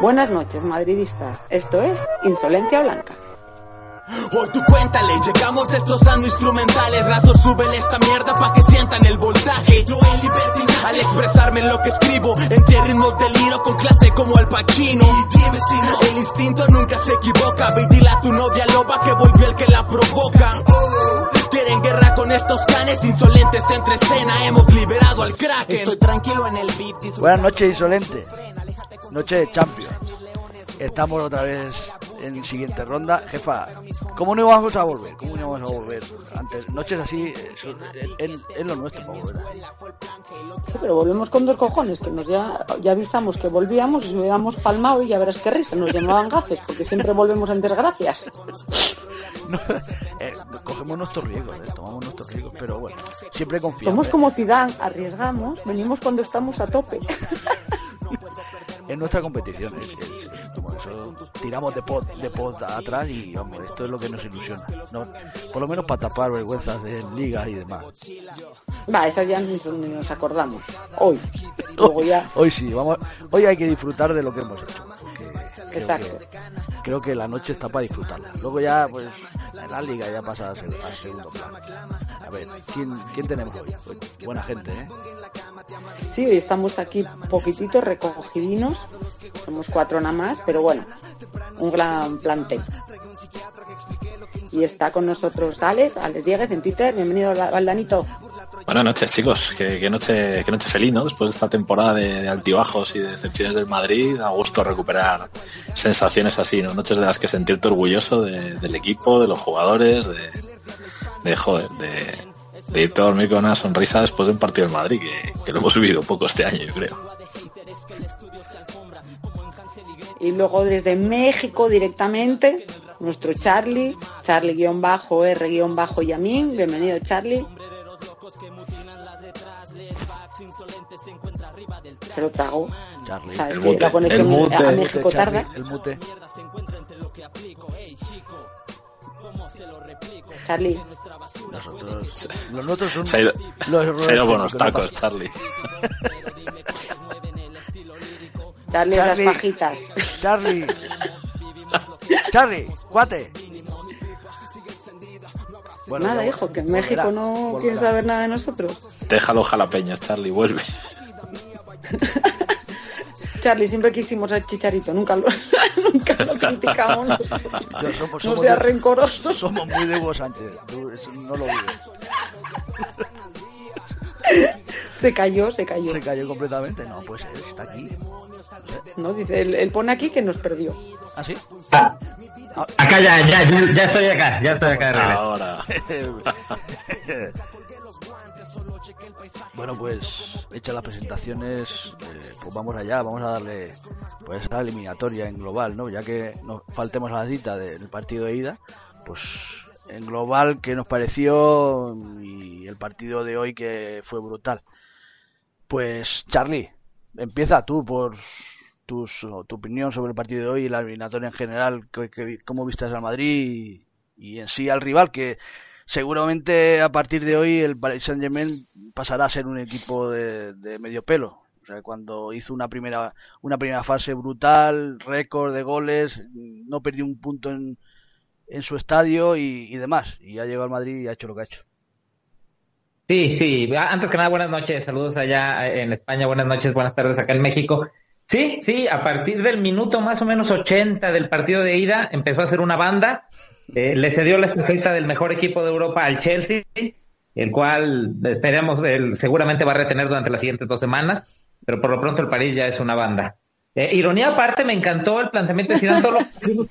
Buenas noches, madridistas. Esto es Insolencia Blanca. Hoy tú cuéntale, llegamos destrozando instrumentales. Razo, súbele esta mierda pa' que sientan el voltaje. Yo en libertinaje, al expresarme lo que escribo Entre ritmos deliro con clase como el Pacino. Y dime si no, el instinto nunca se equivoca. Ve y dile a tu novia loba que volvió el que la provoca. Oh, Quieren guerra con estos canes insolentes entre escena. Hemos liberado al crack Estoy tranquilo en el beat Buenas noches, insolente. Noche de Champions. Estamos otra vez en siguiente ronda. Jefa, ¿cómo no íbamos a volver? ¿Cómo no íbamos a volver? Antes, noches así, es, lo nuestro para volver. Sí, pero volvemos con dos cojones, que nos ya, ya avisamos que volvíamos y nos hubiéramos palmado y ya verás qué risa, nos llamaban gafes, porque siempre volvemos en desgracias. No, eh, cogemos nuestros riesgos, eh, tomamos nuestros riesgos, pero bueno, siempre confiamos. Somos como Zidane, arriesgamos, venimos cuando estamos a tope. en nuestra competición. Es, es- como eso, tiramos de pod, de pod atrás y hombre, esto es lo que nos ilusiona. ¿no? Por lo menos para tapar vergüenzas de ligas y demás. Va, esas ya ni nos acordamos. Hoy. Luego ya. Hoy sí, vamos, hoy hay que disfrutar de lo que hemos hecho. Creo Exacto. que- creo que la noche está para disfrutarla. Luego ya, pues, la liga ya pasa a ser- al segundo plano. A ver, ¿quién, quién tenemos hoy? Pues, buena gente, ¿eh? Sí, hoy estamos aquí poquititos recogidinos. Somos cuatro nada más, pero bueno, un gran plantel. Y está con nosotros Alex, Alex Dieguez en Twitter. Bienvenido, Valdanito. Buenas noches, chicos. Qué, qué noche, qué noche feliz, ¿no? Después de esta temporada de, de altibajos y de decepciones del Madrid, a gusto recuperar sensaciones así, ¿no? Noches de las que sentirte orgulloso de- del equipo, de los jugadores, de, de joder, de, de irte a dormir con una sonrisa después de un partido del Madrid, que, que lo hemos vivido poco este año, yo creo. Y luego desde México directamente, nuestro Charlie, Charlie-R-Yamin. Bienvenido, Charlie. Se lo trago. Charlie. Sabes El mute, la conexión el mute. a México Charlie, tarda. El mute. Charlie, Nosotros, los nuestros son Se ha ido, se ha ido con los tacos, pasan. Charlie. Charlie las Charlie. fajitas. Charlie. Charlie, cuate. Bueno, Nada, hijo, que en volverá, México no volverá. quieren saber nada de nosotros. Déjalo jalapeños, Charlie, vuelve. Charlie, siempre quisimos al chicharito, nunca lo, nunca lo criticamos. Yo- somos- no seas de- rencoroso. Somos muy de Hugo Sánchez, tú eso no lo vives. Se cayó, se cayó. Se cayó completamente. No, pues él está aquí. No, dice, él, él pone aquí que nos perdió. ¿Ah, sí? Ah, acá ya, ya, ya, ya estoy acá, ya estoy acá. Ahora. bueno, pues hechas las presentaciones, eh, pues vamos allá, vamos a darle pues a la eliminatoria en global, ¿no? Ya que nos faltemos a la cita del partido de ida, pues en global qué nos pareció y el partido de hoy que fue brutal. Pues Charlie, empieza tú por tus, tu opinión sobre el partido de hoy y la eliminatoria en general, que- que- cómo viste al Madrid y, en sí al rival, que seguramente a partir de hoy el Paris Saint Germain pasará a ser un equipo de, de medio pelo. O sea, cuando hizo una primera, una primera fase brutal, récord de goles, no perdió un punto en, en su estadio y, y demás. Y ha llegado al Madrid y ha hecho lo que ha hecho. Sí, sí, antes que nada, buenas noches, saludos allá en España, buenas noches, buenas tardes acá en México. Sí, sí, a partir del minuto más o menos 80 del partido de ida empezó a hacer una banda, eh, le cedió la estafeta del mejor equipo de Europa al Chelsea, el cual esperemos, él seguramente va a retener durante las siguientes dos semanas, pero por lo pronto el París ya es una banda. Eh, ironía aparte, me encantó el planteamiento de Zidane, todo lo,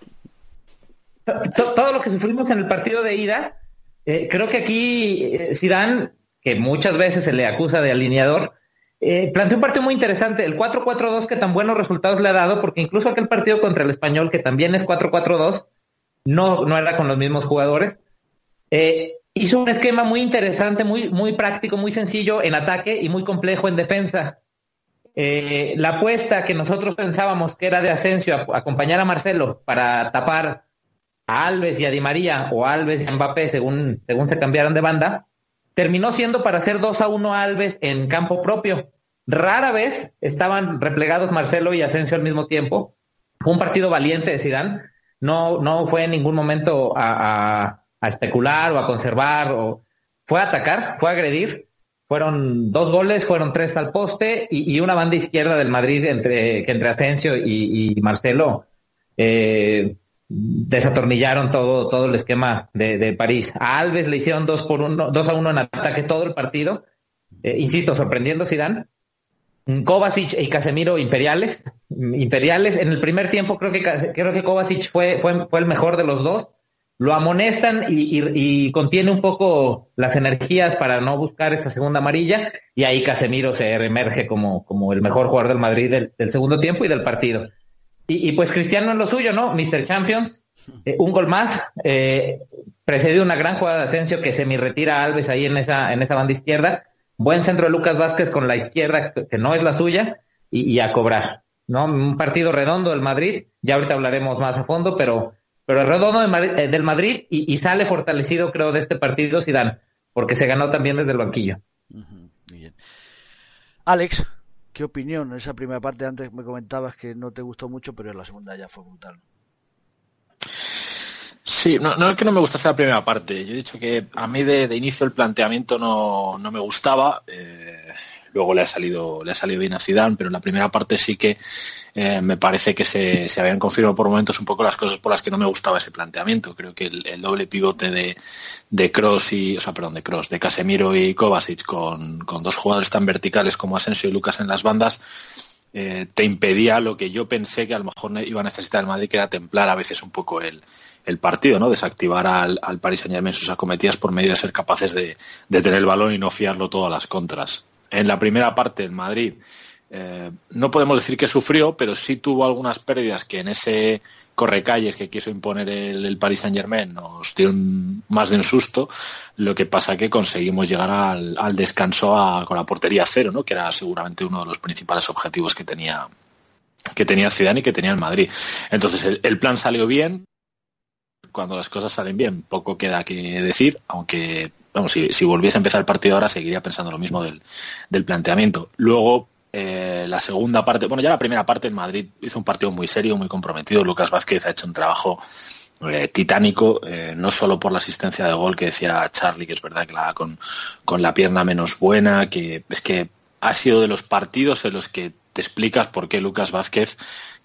to- todo lo que sufrimos en el partido de ida, eh, creo que aquí eh, Zidane, que muchas veces se le acusa de alineador, eh, planteó un partido muy interesante, el 4-4-2 que tan buenos resultados le ha dado, porque incluso aquel partido contra el español, que también es 4-4-2, no, no era con los mismos jugadores. Eh, hizo un esquema muy interesante, muy, muy práctico, muy sencillo en ataque y muy complejo en defensa. Eh, la apuesta que nosotros pensábamos que era de Asensio acompañar a Marcelo para tapar a Alves y a Di María o a Alves y a Mbappé según, según se cambiaron de banda, terminó siendo para hacer 2 a 1 a Alves en campo propio. Rara vez estaban replegados Marcelo y Asensio al mismo tiempo. Un partido valiente de Zidane. No, no fue en ningún momento a, especular o a conservar. O... Fue a atacar, fue a agredir. Fueron dos goles, fueron tres al poste y, una banda izquierda del Madrid entre, que entre Asensio y, Marcelo eh, desatornillaron todo, todo el esquema de, París. A Alves le hicieron dos por uno, dos a uno en ataque todo el partido. Eh, insisto, sorprendiendo Zidane. Kovacic y Casemiro imperiales, imperiales. En el primer tiempo creo que creo que Kovacic fue, fue, fue el mejor de los dos lo amonestan y, contiene un poco las energías para no buscar esa segunda amarilla y ahí Casemiro se emerge como, como el mejor jugador del Madrid del, segundo tiempo y del partido. Y, pues Cristiano es lo suyo, ¿no? Mr. Champions, eh, un gol más, eh, precedió una gran jugada de Asensio que se me retira a Alves ahí en esa, en esa banda izquierda, buen centro de Lucas Vázquez con la izquierda que no es la suya y, a cobrar, ¿no? Un partido redondo del Madrid, ya ahorita hablaremos más a fondo, pero pero el redondo eh, del Madrid y, sale fortalecido, creo, de este partido Zidane, porque se ganó también desde el banquillo. Alex, ¿qué opinión? Esa primera parte antes me comentabas que no te gustó mucho, pero la segunda ya fue brutal. Sí, no, no es que no me gustase la primera parte. Yo he dicho que a mí de, inicio el planteamiento no, me gustaba. Eh, luego le ha salido le ha salido bien a Zidane, pero en la primera parte sí que eh, me parece que se, habían confirmado por momentos un poco las cosas por las que no me gustaba ese planteamiento. Creo que el, doble pivote de, de Cross y, o sea, perdón, de Cross, de Casemiro y Kovacic con, dos jugadores tan verticales como Asensio y Lucas en las bandas, eh, te impedía lo que yo pensé que a lo mejor iba a necesitar el Madrid, que era templar a veces un poco el, partido, ¿no? Desactivar al, al Paris Saint Germain sus acometidas por medio de ser capaces de, de tener el balón y no fiarlo todo a las contras en la primera parte en Madrid eh, no podemos decir que sufrió, pero sí tuvo algunas pérdidas que en ese correcalles que quiso imponer el, Paris Saint Germain nos dio más de un susto. Lo que pasa que conseguimos llegar al, descanso con la portería cero, ¿no? que era seguramente uno de los principales objetivos que tenía que tenía Zidane y que tenía el Madrid. Entonces el plan salió bien. Cuando las cosas salen bien, poco queda que decir, aunque vamos, si, si, volviese a empezar el partido ahora seguiría pensando lo mismo del, del planteamiento. Luego, eh, la segunda parte, bueno, ya la primera parte en Madrid hizo un partido muy serio, muy comprometido. Lucas Vázquez ha hecho un trabajo eh, titánico, eh, no solo por la asistencia de gol que decía Charlie, que es verdad que la con, con la pierna menos buena, que es que ha sido de los partidos en los que te explicas por qué Lucas Vázquez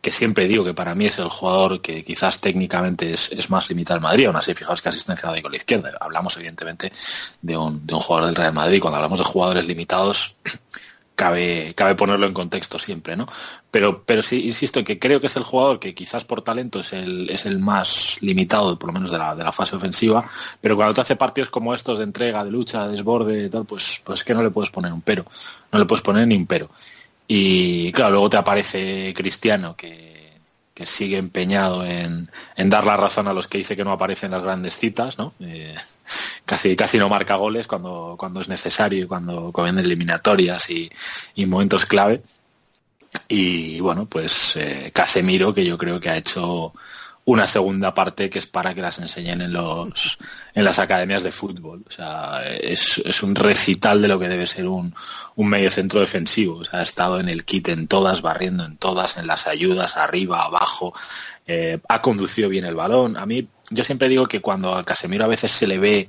que siempre digo que para mí es el jugador que quizás técnicamente es, más limitado al Madrid. Aún así, fijaos que asistencia de con la izquierda. Hablamos, evidentemente, de un, de un jugador del Real Madrid. Cuando hablamos de jugadores limitados, cabe, cabe ponerlo en contexto siempre, ¿no? Pero, pero sí, insisto, que creo que es el jugador que quizás por talento es el, es el más limitado, por lo menos de la, de la fase ofensiva, pero cuando te hace partidos como estos de entrega, de lucha, de desborde, tal, pues, pues que no le puedes poner un pero. No le puedes poner ni un pero. Y claro, luego te aparece Cristiano, que, sigue empeñado en, dar la razón a los que dice que no aparecen las grandes citas, ¿no? Eh, casi, casi no marca goles cuando, cuando es necesario, cuando comen eliminatorias y, y, momentos clave. Y bueno, pues eh, Casemiro, que yo creo que ha hecho una segunda parte que es para que las enseñen en los en las academias de fútbol. O sea, es, es un recital de lo que debe ser un, un medio centro defensivo. O sea, ha estado en el kit en todas, barriendo en todas, en las ayudas, arriba, abajo, eh, ha conducido bien el balón. A mí, yo siempre digo que cuando a Casemiro a veces se le ve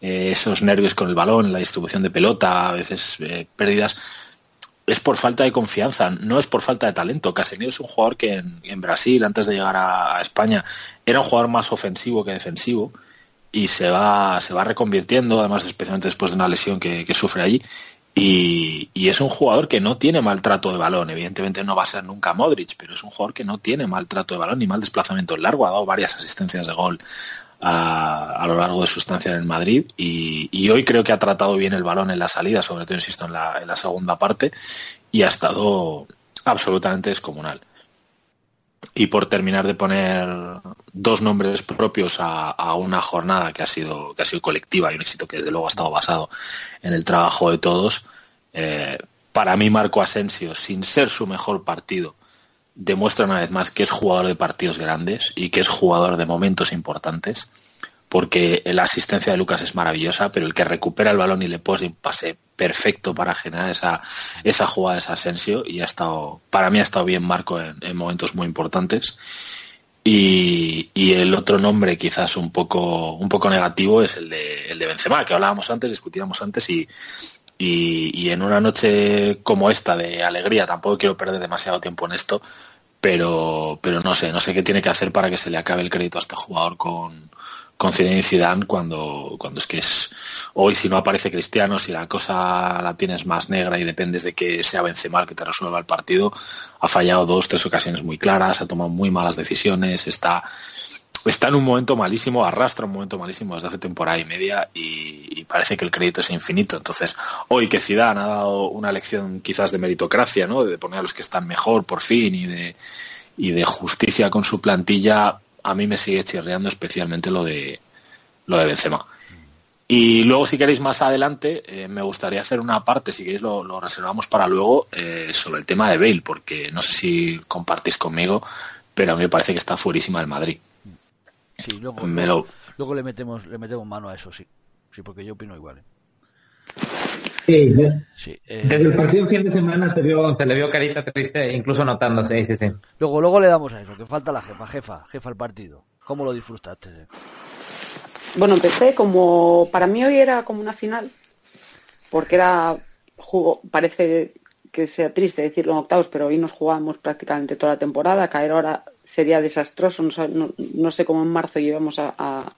eh, esos nervios con el balón, la distribución de pelota, a veces eh, pérdidas, es por falta de confianza, no es por falta de talento. Casemiro es un jugador que en, Brasil, antes de llegar a, España, era un jugador más ofensivo que defensivo y se va, se va reconvirtiendo, además especialmente después de una lesión que, sufre allí. Y, es un jugador que no tiene maltrato de balón. Evidentemente no va a ser nunca Modric, pero es un jugador que no tiene maltrato de balón ni mal desplazamiento largo. Ha dado varias asistencias de gol a, lo largo de su estancia en el Madrid y, hoy creo que ha tratado bien el balón en la salida, sobre todo, insisto, en la, segunda parte y ha estado absolutamente descomunal. Y por terminar de poner dos nombres propios a, una jornada que ha sido que ha sido colectiva y un éxito que desde luego ha estado basado en el trabajo de todos, eh, para mí Marco Asensio, sin ser su mejor partido, demuestra una vez más que es jugador de partidos grandes y que es jugador de momentos importantes, porque la asistencia de Lucas es maravillosa, pero el que recupera el balón y le pone un pase perfecto para generar esa, esa jugada es Asensio y ha estado, para mí ha estado bien Marco en, momentos muy importantes. Y, el otro nombre quizás un poco, un poco negativo es el de, el de Benzema, que hablábamos antes, discutíamos antes y, y, en una noche como esta de alegría, tampoco quiero perder demasiado tiempo en esto, pero, pero no sé, no sé qué tiene que hacer para que se le acabe el crédito a este jugador con, con Zinedine Zidane cuando, cuando es que es hoy si no aparece Cristiano, si la cosa la tienes más negra y dependes de que sea Benzema el que te resuelva el partido, ha fallado dos, tres ocasiones muy claras, ha tomado muy malas decisiones, está está en un momento malísimo, arrastra un momento malísimo desde hace temporada y media y, parece que el crédito es infinito. Entonces, hoy que Zidane ha dado una lección quizás de meritocracia, ¿no? De poner a los que están mejor por fin y de, y de justicia con su plantilla, a mí me sigue chirreando especialmente lo de lo de Benzema. Y luego, si queréis más adelante, eh, me gustaría hacer una parte, si queréis lo, reservamos para luego, eh, sobre el tema de Bale, porque no sé si compartís conmigo, pero a mí me parece que está fuerísima el Madrid. Sí, luego, le metemos le metemos mano a eso, sí. Sí, porque yo opino igual. ¿eh? Sí, eh, Desde el partido fin de semana se, vio, se le vio carita triste, incluso notándose. Sí, sí, Luego, luego le damos a eso, que falta la jefa, jefa, jefa el partido. ¿Cómo lo disfrutaste? Bueno, empecé como, para mí hoy era como una final, porque era, jugo, parece que sea triste decirlo en octavos, pero hoy nos jugamos prácticamente toda la temporada, caer ahora sería desastroso. No, sé cómo en marzo llevamos a,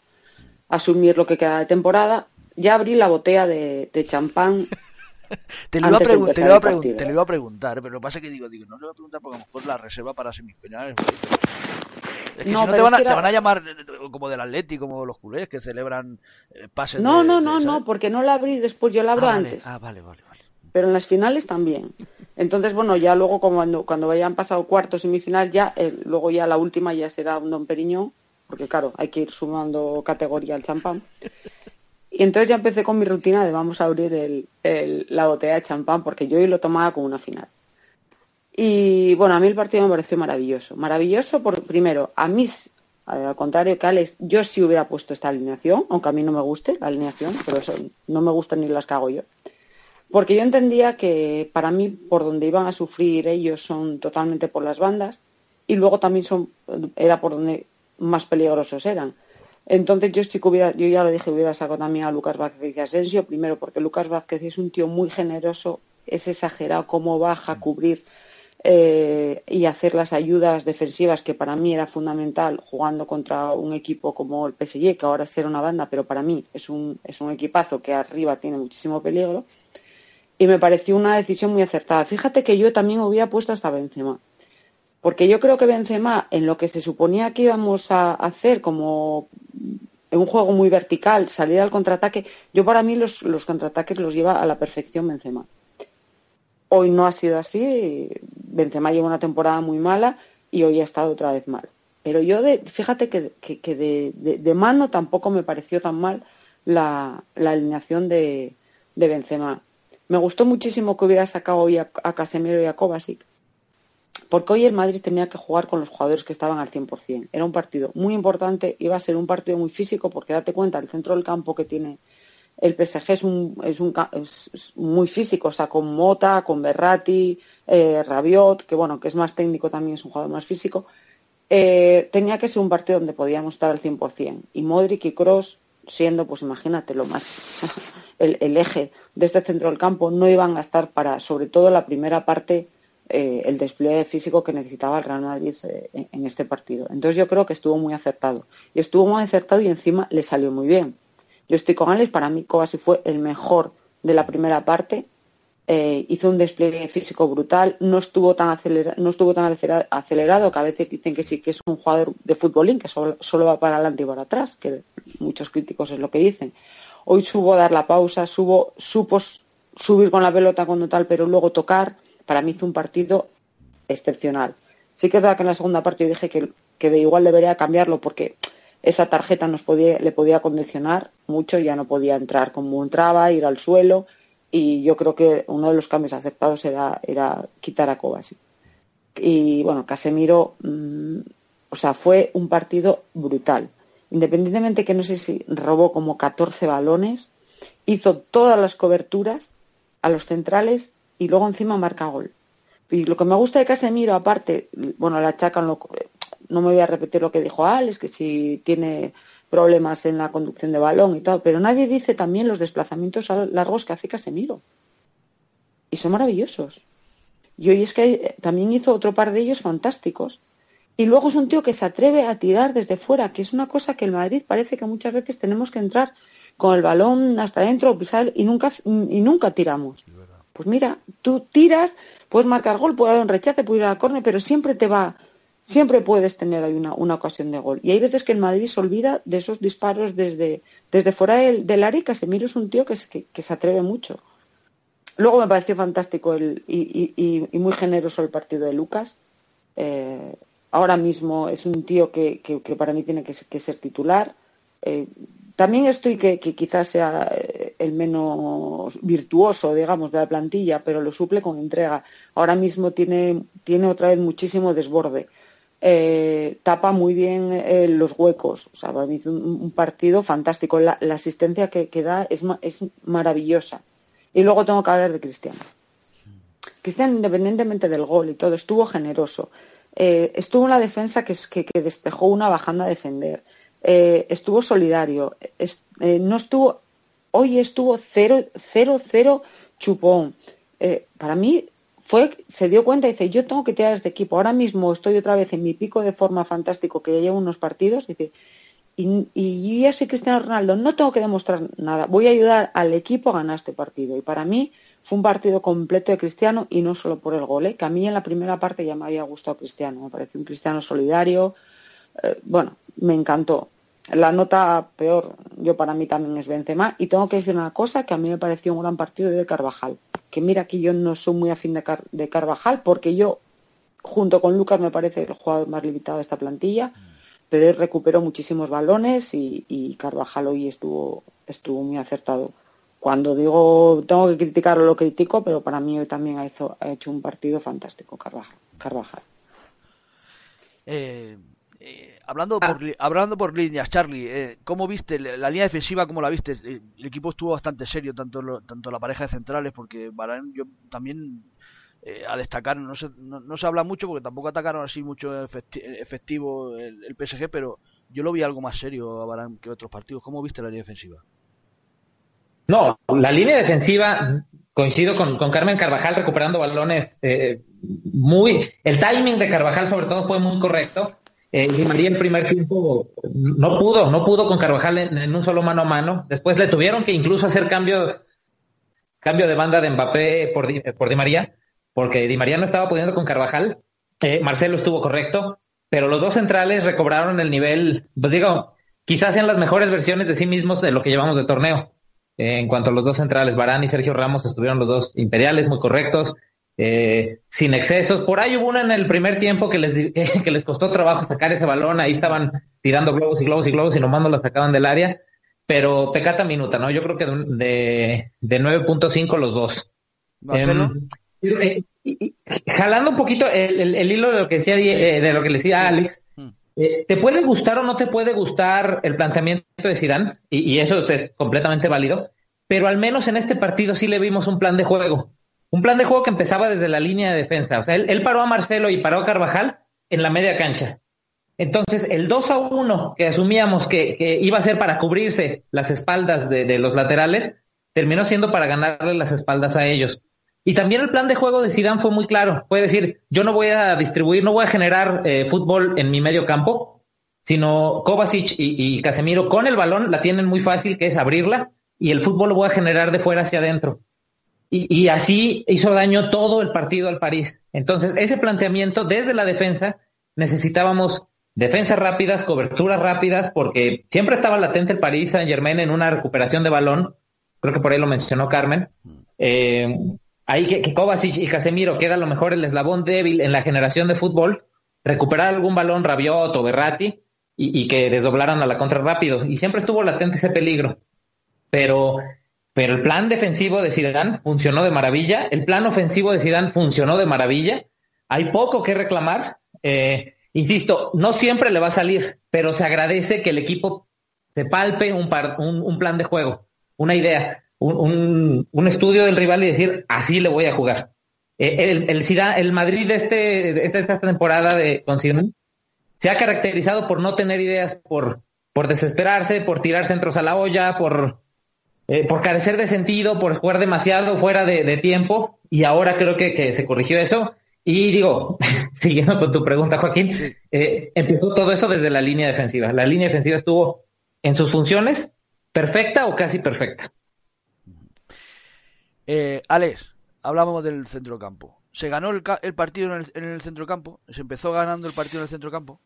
asumir lo que queda de temporada. Ya abrí la botella de, champán. te, lo iba te, lo iba a preguntar, pero lo que pasa es que digo, digo, no le voy a preguntar porque a lo mejor la reserva para semifinales. Es que no, te, van a, te, van a, llamar como del Atlético, como los culés que celebran eh, pases. No, no, no, no, porque no la abrí después, yo la abro ah, antes. Ah, vale, vale, vale. Pero en las finales también. Entonces, bueno, ya luego cuando, cuando vayan pasado cuartos semifinal, ya eh, luego ya la última ya será un Don Periñón, porque claro, hay que ir sumando categoría al champán. Y entonces ya empecé con mi rutina de vamos a abrir el, la botella de champán, porque yo hoy lo tomaba como una final. Y bueno, a mí el partido me pareció maravilloso. Maravilloso por, primero, a mí, al contrario que Alex, yo sí hubiera puesto esta alineación, aunque a mí no me guste la alineación, pero eso no me gustan ni las que hago yo. Porque yo entendía que para mí por donde iban a sufrir ellos son totalmente por las bandas y luego también son era por donde más peligrosos eran. Entonces yo sí que hubiera, yo ya lo dije, hubiera sacado también a Lucas Vázquez y Asensio, primero porque Lucas Vázquez es un tío muy generoso, es exagerado cómo baja a cubrir eh, y hacer las ayudas defensivas que para mí era fundamental jugando contra un equipo como el PSG, que ahora será una banda, pero para mí es un, es un equipazo que arriba tiene muchísimo peligro y me pareció una decisión muy acertada. Fíjate que yo también hubiera puesto hasta Benzema, porque yo creo que Benzema, en lo que se suponía que íbamos a hacer como un juego muy vertical, salir al contraataque, yo para mí los, contraataques los lleva a la perfección Benzema. Hoy no ha sido así, Benzema lleva una temporada muy mala y hoy ha estado otra vez mal. Pero yo, de, fíjate que, que, de, mano tampoco me pareció tan mal la, alineación de, de Benzema. Me gustó muchísimo que hubiera sacado hoy a, Casemiro y a Kovacic, porque hoy el Madrid tenía que jugar con los jugadores que estaban al 100%. Era un partido muy importante, iba a ser un partido muy físico, porque date cuenta, el centro del campo que tiene el PSG es, un, es, un, muy físico, o sea, con Mota, con Berratti, eh, Rabiot, que bueno, que es más técnico también, es un jugador más físico. Eh, tenía que ser un partido donde podíamos estar al 100%. Y Modric y Cross siendo, pues imagínate, lo más el, eje de este centro del campo, no iban a estar para, sobre todo la primera parte, eh, el despliegue físico que necesitaba el Real Madrid eh, en, este partido. Entonces yo creo que estuvo muy acertado. Y estuvo muy acertado y encima le salió muy bien. Yo estoy con Alex, para mí Kovacic fue el mejor de la primera parte eh, hizo un despliegue físico brutal, no estuvo tan, no estuvo tan acelerado, que a veces dicen que sí que es un jugador de futbolín, que solo, va para adelante y para atrás, que muchos críticos es lo que dicen. Hoy supo dar la pausa, supo subir con la pelota cuando tal, pero luego tocar, para mí hizo un partido excepcional. Sí que es verdad que en la segunda parte dije que, que de igual debería cambiarlo porque esa tarjeta nos podía, le podía condicionar mucho, ya no podía entrar como entraba, ir al suelo y yo creo que uno de los cambios aceptados era, era quitar a Kovacic. Y bueno, Casemiro, mm, o sea, fue un partido brutal. Independientemente que no sé si robó como 14 balones, hizo todas las coberturas a los centrales y luego encima marca gol. Y lo que me gusta de Casemiro, aparte, bueno, la chaca no me voy a repetir lo que dijo Alex, que si tiene problemas en la conducción de balón y todo, pero nadie dice también los desplazamientos largos que hace Casemiro. Y son maravillosos. Y hoy es que también hizo otro par de ellos fantásticos. Y luego es un tío que se atreve a tirar desde fuera, que es una cosa que el Madrid parece que muchas veces tenemos que entrar con el balón hasta adentro, pisar y nunca, y nunca tiramos. Pues mira, tú tiras, puedes marcar gol, puede haber un rechace, puede ir a la córner, pero siempre te va siempre puedes tener ahí una, una, ocasión de gol. Y hay veces que el Madrid se olvida de esos disparos desde, desde fuera del, del área y Casemiro es un tío que, que, se atreve mucho. Luego me pareció fantástico el, y, y, muy generoso el partido de Lucas. Eh, ahora mismo es un tío que, que, para mí tiene que, ser titular. Eh, también estoy que, quizás sea eh, el menos virtuoso, digamos, de la plantilla, pero lo suple con entrega. Ahora mismo tiene, tiene otra vez muchísimo desborde. Eh, tapa muy bien eh, los huecos. O sea, un, partido fantástico. La, asistencia que, da es, es, maravillosa. Y luego tengo que hablar de Cristiano. Cristiano, independientemente del gol y todo, estuvo generoso. Eh, estuvo en la defensa que, que, despejó una bajando a defender. estuvo solidario. no estuvo. Hoy estuvo 0-0 chupón. para mí se dio cuenta y dice, yo tengo que tirar este equipo. Ahora mismo estoy otra vez en mi pico de forma fantástico que ya llevo unos partidos. Dice, y, y ya Cristiano Ronaldo, no tengo que demostrar nada. Voy a ayudar al equipo a ganar este partido. Y para mí fue un partido completo de Cristiano y no solo por el gol, ¿eh? que a mí en la primera parte ya me había gustado Cristiano. Me pareció un Cristiano solidario. Eh, bueno, me encantó. La nota peor, yo para mí también es Benzema. Y tengo que decir una cosa que a mí me pareció un gran partido de Carvajal que mira que yo no soy muy afín de, Carvajal, porque yo, junto con Lucas, me parece el jugador más limitado de esta plantilla, pero él recuperó muchísimos balones y, Carvajal hoy estuvo, estuvo muy acertado. Cuando digo tengo que criticarlo, lo critico, pero para mí hoy también ha hecho, ha hecho un partido fantástico Carvajal. Carvajal. Eh, eh, hablando, por, ah. hablando por líneas, Charlie, eh, ¿cómo viste la, línea defensiva? ¿Cómo la viste? Eh, el, equipo estuvo bastante serio, tanto tanto la pareja de centrales, porque Barán, yo también a destacar, no se, no, se habla mucho porque tampoco atacaron así mucho efectivo el, PSG, pero yo lo vi algo más serio a Barán que otros partidos. ¿Cómo viste la línea defensiva? No, la línea defensiva, coincido con, con Carmen Carvajal recuperando balones muy... El timing de Carvajal sobre todo fue muy correcto eh, Di María el primer tiempo no pudo, no pudo con Carvajal en, un solo mano a mano. Después le tuvieron que incluso hacer cambio, cambio de banda de Mbappé por Di, por Di María, porque Di María no estaba pudiendo con Carvajal. Eh, Marcelo estuvo correcto, pero los dos centrales recobraron el nivel, pues digo, quizás sean las mejores versiones de sí mismos de lo que llevamos de torneo. Eh, en cuanto a los dos centrales, Barán y Sergio Ramos estuvieron los dos imperiales, muy correctos. Eh, sin excesos. Por ahí hubo una en el primer tiempo que les, que les costó trabajo sacar ese balón, ahí estaban tirando globos y globos y globos y nomás no la sacaban del área, pero pecata minuta, ¿no? Yo creo que de, de, 9.5 los dos. Em, eh, jalando un poquito el, el, hilo de lo que decía eh, de lo que le decía Alex, mm. ¿te puede gustar o no te puede gustar el planteamiento de Zidane? Y, y eso es completamente válido, pero al menos en este partido sí le vimos un plan de juego un plan de juego que empezaba desde la línea de defensa. O sea, él, paró a Marcelo y paró a Carvajal en la media cancha. Entonces, el 2 a 1 que asumíamos que, iba a ser para cubrirse las espaldas de, los laterales, terminó siendo para ganarle las espaldas a ellos. Y también el plan de juego de Zidane fue muy claro. Fue decir, yo no voy a distribuir, no voy a generar eh, fútbol en mi medio campo, sino Kovacic y, y, Casemiro con el balón la tienen muy fácil, que es abrirla, y el fútbol lo voy a generar de fuera hacia adentro. Y, así hizo daño todo el partido al París. Entonces, ese planteamiento desde la defensa, necesitábamos defensas rápidas, coberturas rápidas, porque siempre estaba latente el París Saint Germain en una recuperación de balón. Creo que por ahí lo mencionó Carmen. Eh, ahí que, que Kovacic y Casemiro queda a lo mejor el eslabón débil en la generación de fútbol, recuperar algún balón Rabiot o Berratti y, y que desdoblaran a la contra rápido. Y siempre estuvo latente ese peligro. Pero pero el plan defensivo de Zidane funcionó de maravilla, el plan ofensivo de Zidane funcionó de maravilla. Hay poco que reclamar. Eh, insisto, no siempre le va a salir, pero se agradece que el equipo se palpe un, un, plan de juego, una idea, un, estudio del rival y decir, así le voy a jugar. Eh, el, el, Madrid de, este, de esta temporada de con se ha caracterizado por no tener ideas, por, por desesperarse, por tirar centros a la olla, por eh, por carecer de sentido, por jugar demasiado fuera de, tiempo, y ahora creo que, se corrigió eso. Y digo, siguiendo con tu pregunta, Joaquín, eh, empezó todo eso desde la línea defensiva. La línea defensiva estuvo en sus funciones perfecta o casi perfecta. Eh, Alex, hablábamos del centrocampo. ¿Se ganó el, partido en el, en el centrocampo? ¿Se empezó ganando el partido en el centrocampo?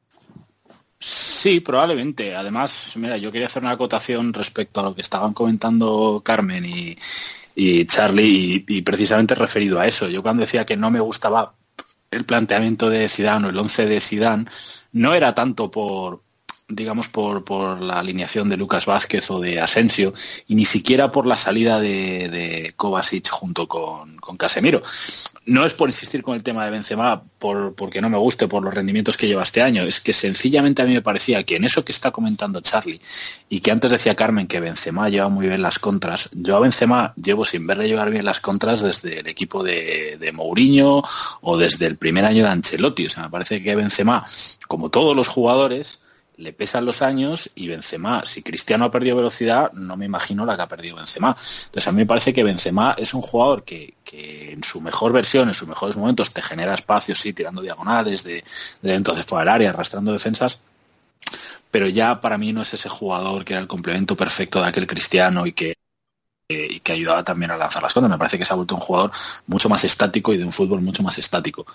Sí, probablemente. Además, mira, yo quería hacer una acotación respecto a lo que estaban comentando Carmen y, Charlie y, precisamente referido a eso. Yo cuando decía que no me gustaba el planteamiento de Zidane o el once de Zidane, no era tanto por, digamos, por, por, la alineación de Lucas Vázquez o de Asensio, y ni siquiera por la salida de, de Kovacic junto con, Casemiro. No es por insistir con el tema de Benzema, por, porque no me guste por los rendimientos que lleva este año, es que sencillamente a mí me parecía que en eso que está comentando Charlie, y que antes decía Carmen que Benzema lleva muy bien las contras, yo a Benzema llevo sin verle llevar bien las contras desde el equipo de, de Mourinho o desde el primer año de Ancelotti. O sea, me parece que Benzema, como todos los jugadores, le pesan los años y Benzema, si Cristiano ha perdido velocidad, no me imagino la que ha perdido Benzema. Entonces a mí me parece que Benzema es un jugador que, en su mejor versión, en sus mejores momentos, te genera espacios, sí, tirando diagonales, de, de de fuera del área, arrastrando defensas, pero ya para mí no es ese jugador que era el complemento perfecto de aquel Cristiano y que y que ayudaba también a lanzar las cosas. Me parece que se ha vuelto un jugador mucho más estático y de un fútbol mucho más estático.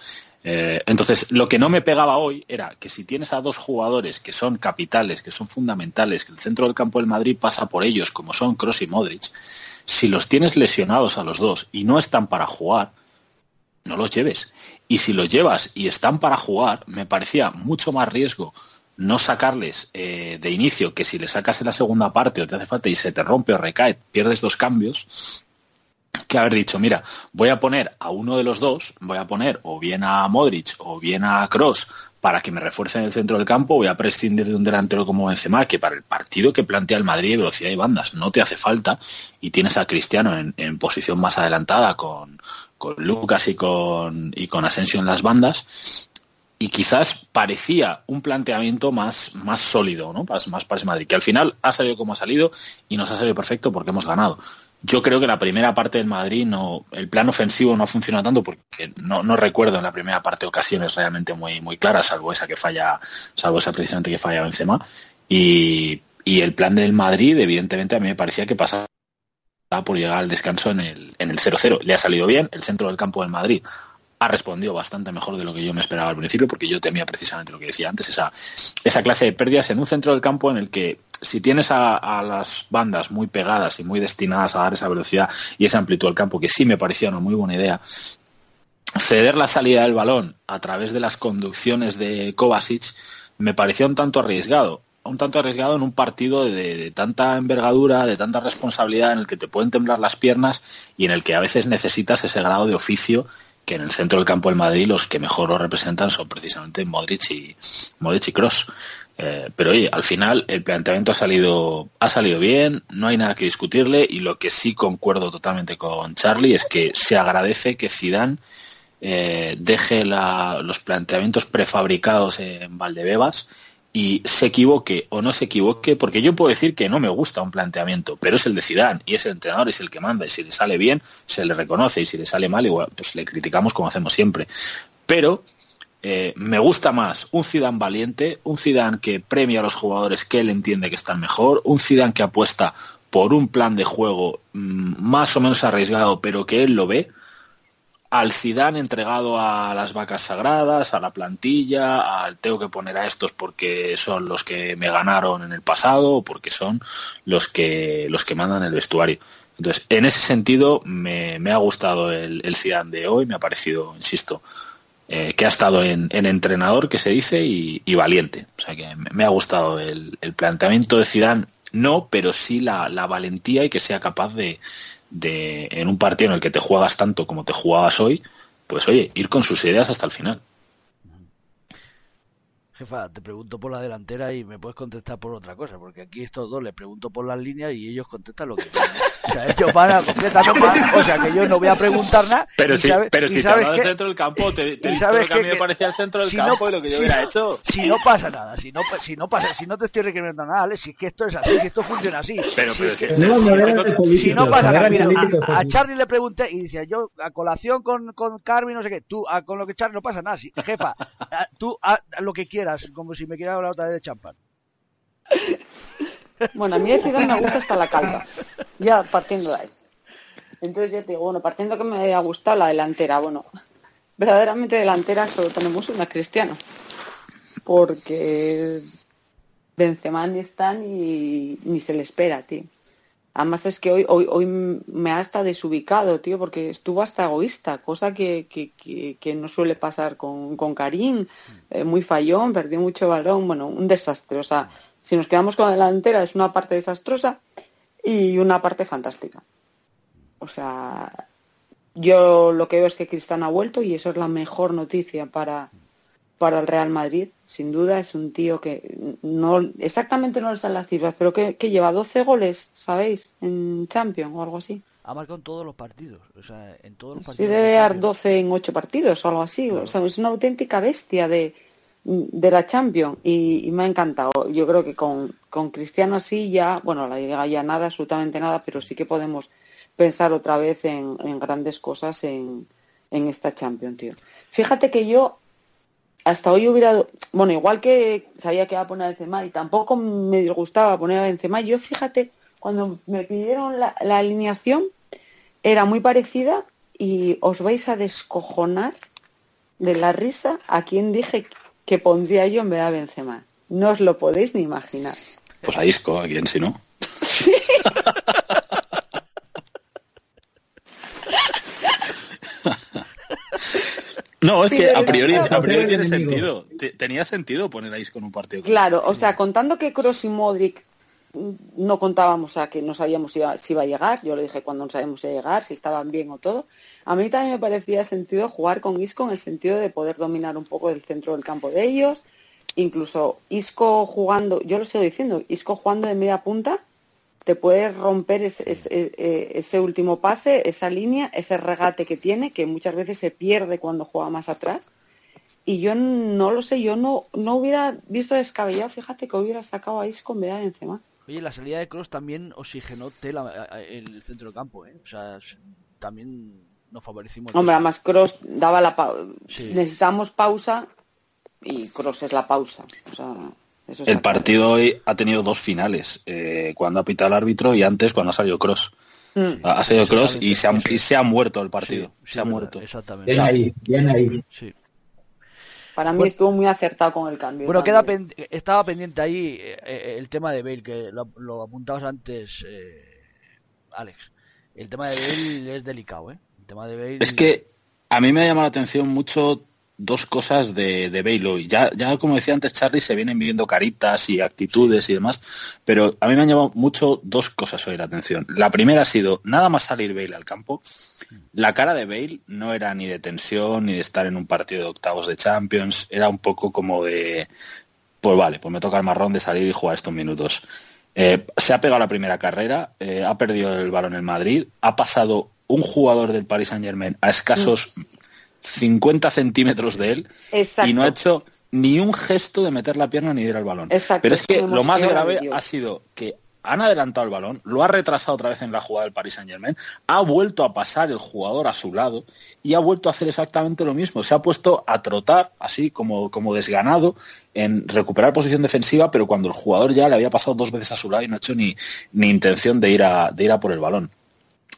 Eh, entonces, lo que no me pegaba hoy era que si tienes a dos jugadores que son capitales, que son fundamentales, que el centro del campo del Madrid pasa por ellos, como son Cross y Modric, si los tienes lesionados a los dos y no están para jugar, no los lleves. Y si los llevas y están para jugar, me parecía mucho más riesgo no sacarles eh, de inicio, que si le sacas en la segunda parte o te hace falta y se te rompe o recae, pierdes dos cambios, que haber dicho, mira, voy a poner a uno de los dos, voy a poner o bien a Modric o bien a Cross para que me refuerce en el centro del campo, voy a prescindir de un delantero como Benzema, que para el partido que plantea el Madrid velocidad y bandas no te hace falta, y tienes a Cristiano en, posición más adelantada con, con Lucas y con, y con Asensio en las bandas, y quizás parecía un planteamiento más, más sólido, ¿no? Más, más para ese Madrid, que al final ha salido como ha salido y nos ha salido perfecto porque hemos ganado. Yo creo que la primera parte del Madrid no, el plan ofensivo no ha funcionado tanto porque no, no recuerdo en la primera parte ocasiones realmente muy, muy claras, salvo esa que falla, salvo esa precisamente que falla Benzema. Y, y el plan del Madrid, evidentemente, a mí me parecía que pasaba por llegar al descanso en el, en el 0-0. Le ha salido bien, el centro del campo del Madrid ha respondido bastante mejor de lo que yo me esperaba al principio, porque yo temía precisamente lo que decía antes, esa, clase de pérdidas en un centro del campo en el que si tienes a, las bandas muy pegadas y muy destinadas a dar esa velocidad y esa amplitud del campo, que sí me parecía una muy buena idea, ceder la salida del balón a través de las conducciones de Kovacic me parecía un tanto arriesgado un tanto arriesgado en un partido de, tanta envergadura, de tanta responsabilidad, en el que te pueden temblar las piernas y en el que a veces necesitas ese grado de oficio que en el centro del campo del Madrid los que mejor lo representan son precisamente Modric y Modric y Cross. Eh, pero oye, al final el planteamiento ha salido, ha salido bien, no hay nada que discutirle y lo que sí concuerdo totalmente con Charlie es que se agradece que Zidane eh, deje los planteamientos prefabricados en Valdebebas y se equivoque o no se equivoque, porque yo puedo decir que no me gusta un planteamiento, pero es el de Zidane y es el entrenador, es el que manda y si le sale bien se le reconoce y si le sale mal igual pues le criticamos como hacemos siempre. Pero eh, me gusta más un Zidane valiente, un Zidane que premia a los jugadores que él entiende que están mejor, un Zidane que apuesta por un plan de juego mm, más o menos arriesgado, pero que él lo ve, al Zidane entregado a las vacas sagradas, a la plantilla, al tengo que poner a estos porque son los que me ganaron en el pasado o porque son los que los que mandan el vestuario. Entonces, en ese sentido, me, ha gustado el, el Zidane de hoy, me ha parecido, insisto, eh, que ha estado en, entrenador, que se dice, y, valiente. O sea que me, ha gustado el, planteamiento de Zidane, no, pero sí la, la valentía y que sea capaz de, de, en un partido en el que te juegas tanto como te jugabas hoy, pues oye, ir con sus ideas hasta el final. Jefa, te pregunto por la delantera y me puedes contestar por otra cosa, porque aquí estos dos le pregunto por las líneas y ellos contestan lo que quieren. O sea, ellos van a completamente, o sea, que yo no voy a preguntar nada. Pero, si, pero si te hablo del centro del campo, te, te he dicho lo que a mí me parecía el centro del campo y lo que yo hubiera hecho. Si no pasa nada, si no, si no pasa, si no te estoy requiriendo nada, si es que esto es así, si esto funciona así. Pero, pero si, si, no pasa nada, mira, a, Charlie le pregunté y decía, yo a colación con, con Carmen, no sé qué, tú, con lo que Charlie no pasa nada, si, jefa, tú a, lo que quieras, como si me quieras hablar otra vez de champán. Bueno, a mí de Zidane me gusta hasta la calva, ya partiendo de ahí. Entonces ya te digo, bueno, partiendo que me haya gustado la delantera, bueno, verdaderamente delantera solo tenemos una cristiana, porque Benzema ni está ni, ni se le espera, tío. Además es que hoy, hoy, hoy me ha hasta desubicado, tío, porque estuvo hasta egoísta, cosa que, que, no suele pasar con, con Karim, eh, muy fallón, perdió mucho balón, bueno, un desastre. O sea, si nos quedamos con la delantera es una parte desastrosa y una parte fantástica. O sea, yo lo que veo es que Cristiano ha vuelto y eso es la mejor noticia para, para el Real Madrid. Sin duda es un tío que no exactamente no le salen las cifras, pero que, lleva 12 goles, ¿sabéis? En Champions o algo así. Ha marcado en todos los partidos, o sea, en todos los partidos. Sí, debe dar 12 en 8 partidos o algo así. O sea, es una auténtica bestia de, de la Champions y, me ha encantado. Yo creo que con, con Cristiano así ya, bueno, la llega ya nada, absolutamente nada, pero sí que podemos pensar otra vez en, grandes cosas en, esta Champions, tío. Fíjate que yo hasta hoy hubiera, bueno, igual que sabía que iba a poner a Benzema y tampoco me disgustaba poner a Benzema, yo fíjate, cuando me pidieron la, alineación era muy parecida y os vais a descojonar de la risa a quien dije que pondría yo en vez de Benzema. No os lo podéis ni imaginar. Pues a Isco, a quien si no. No, es que a priori, a priori tiene sentido. Tenía sentido poner a Isco en un partido. Claro, o sea, contando que Kroos y Modric no contábamos, a que no sabíamos si iba, a llegar, yo le dije cuando no sabíamos si iba a llegar, si estaban bien o todo. A mí también me parecía sentido jugar con Isco en el sentido de poder dominar un poco el centro del campo de ellos, incluso Isco jugando, yo lo sigo diciendo, Isco jugando de media punta, te puede romper ese, eh, ese, último pase, esa línea, ese regate que tiene, que muchas veces se pierde cuando juega más atrás. Y yo no lo sé, yo no, no hubiera visto descabellado, fíjate que hubiera sacado a Isco en vez de encima. Oye, la salida de Cross también oxigenó tela en el centro del campo, ¿eh? O sea, también nos favorecimos. Hombre, además Cross daba la pausa. Necesitamos pausa y Cross es la pausa. O sea, el partido hoy ha tenido dos finales, eh, cuando ha pitado el árbitro y antes cuando ha salido Cross. Mm. Ha salido Cross y se ha, se ha muerto el partido. se ha muerto. Exactamente. Bien ahí, bien ahí. Para mí estuvo muy acertado con el cambio. Bueno, queda estaba pendiente ahí eh, eh, el tema de Bale, que lo, apuntabas antes, Alex. El tema de Bale es delicado, ¿eh? El tema de Bale... Es que a mí me ha llamado la atención mucho dos cosas de, de Bale Ya, ya como decía antes Charlie, se vienen viendo caritas y actitudes y demás, pero a mí me han llamado mucho dos cosas hoy la atención. La primera ha sido, nada más salir Bale al campo, la cara de Bale no era ni de tensión ni de estar en un partido de octavos de Champions, era un poco como de, pues vale, pues me toca el marrón de salir y jugar estos minutos. Eh, se ha pegado la primera carrera, eh, ha perdido el balón en Madrid, ha pasado un jugador del Paris Saint Germain a escasos 50 centímetros de él y no ha hecho ni un gesto de meter la pierna ni de ir al balón. Pero es que lo más grave ha sido que han adelantado el balón, lo ha retrasado otra vez en la jugada del Paris Saint Germain, ha vuelto a pasar el jugador a su lado y ha vuelto a hacer exactamente lo mismo. Se ha puesto a trotar, así como, como desganado, en recuperar posición defensiva, pero cuando el jugador ya le había pasado dos veces a su lado y no ha hecho ni, ni intención de ir, a, de ir a por el balón.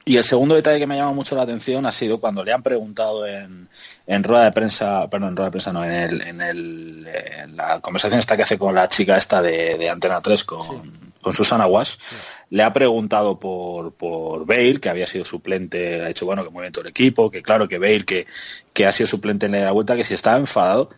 Y el segundo detalle que me llama mucho la atención ha sido cuando le han preguntado en, en rueda de prensa, perdón, en rueda de prensa no, en, el, en, el, en la conversación esta que hace con la chica esta de, de Antena 3, con, con Susana Wash, le ha preguntado por, por Bale, que había sido suplente, ha dicho, bueno, que muy bien todo el equipo, que claro, que Bale, que, que ha sido suplente en la vuelta, que si estaba enfadado.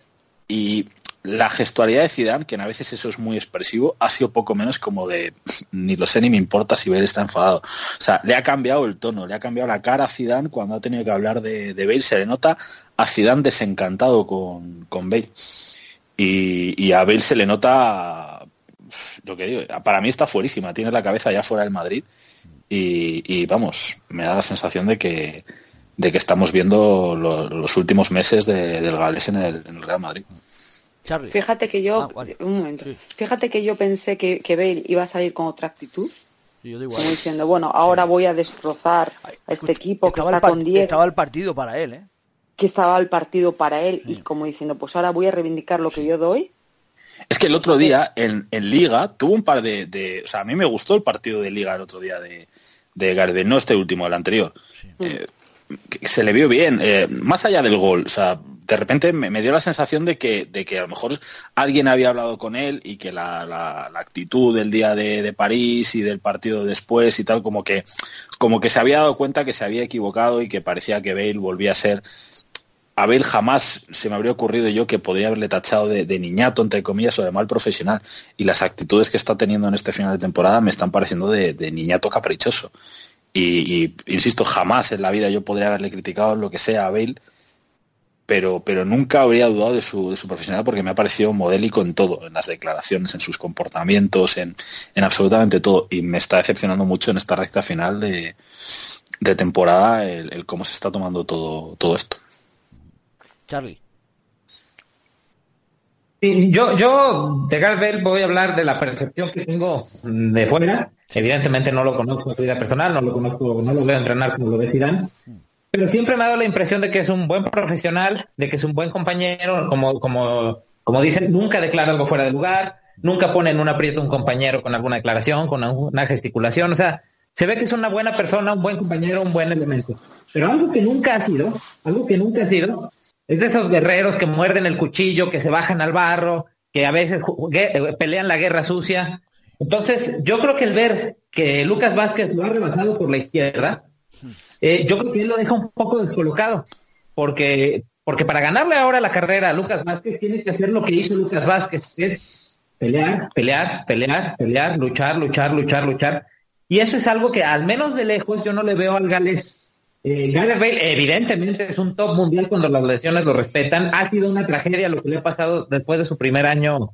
Y la gestualidad de Zidane, que a veces eso es muy expresivo, ha sido poco menos como de ni lo sé ni me importa si Bale está enfadado. O sea, le ha cambiado el tono, le ha cambiado la cara a Zidane cuando ha tenido que hablar de, de Bale, se le nota a Zidane desencantado con, con Bale. Y, y, a Bale se le nota lo que digo, para mí está fuerísima, tiene la cabeza ya fuera del Madrid y, y vamos, me da la sensación de que de que estamos viendo lo, los últimos meses de, del Gales en el, en el Real Madrid. Charlie. Fíjate que yo, ah, vale. un momento, sí. fíjate que yo pensé que, que, Bale iba a salir con otra actitud. Sí, yo digo como diciendo, bueno, ahora voy a destrozar a este equipo que está con 10. Estaba el partido para él, ¿eh? Que estaba el partido para él sí. y como diciendo, pues ahora voy a reivindicar lo que yo doy. Es que el otro día en, en Liga tuvo un par de, de, O sea, a mí me gustó el partido de Liga el otro día de, de Garde, no este último, el anterior. Eh, se le vio bien, eh, más allá del gol, o sea, de repente me, me, dio la sensación de que, de que a lo mejor alguien había hablado con él y que la, la, actitud del día de, de, París y del partido después y tal, como que, como que se había dado cuenta que se había equivocado y que parecía que Bale volvía a ser a Bale jamás se me habría ocurrido yo que podría haberle tachado de, niñato, entre comillas, o de mal profesional. Y las actitudes que está teniendo en este final de temporada me están pareciendo de niñato caprichoso. Y, y, insisto, jamás en la vida yo podría haberle criticado lo que sea a Bale, pero, pero nunca habría dudado de su, de su profesional porque me ha parecido modélico en todo, en las declaraciones, en sus comportamientos, en, en absolutamente todo. Y me está decepcionando mucho en esta recta final de, de temporada el, el, cómo se está tomando todo, todo esto. Charlie. Yo, yo de Gareth Bale voy a hablar de la percepción que tengo de fuera Evidentemente no lo conozco en su vida personal, no lo conozco, no lo veo entrenar como lo ve Zidane, pero siempre me ha dado la impresión de que es un buen profesional, de que es un buen compañero, como, como, como dicen, nunca declara algo fuera de lugar, nunca pone en un aprieto un compañero con alguna declaración, con una gesticulación, o sea, se ve que es una buena persona, un buen compañero, un buen elemento. Pero algo que nunca ha sido, algo que nunca ha sido, es de esos guerreros que muerden el cuchillo, que se bajan al barro, que a veces pelean la guerra sucia, entonces, yo creo que el ver que Lucas Vázquez lo ha rebasado por la izquierda, eh, yo creo que él lo deja un poco descolocado, porque, porque para ganarle ahora la carrera a Lucas Vázquez tiene que hacer lo que hizo Lucas Vázquez, es pelear, pelear, pelear, pelear, luchar, luchar, luchar, luchar. Y eso es algo que al menos de lejos yo no le veo al Gales. Eh, Gareth Bale evidentemente es un top mundial cuando las lesiones lo respetan. Ha sido una tragedia lo que le ha pasado después de su primer año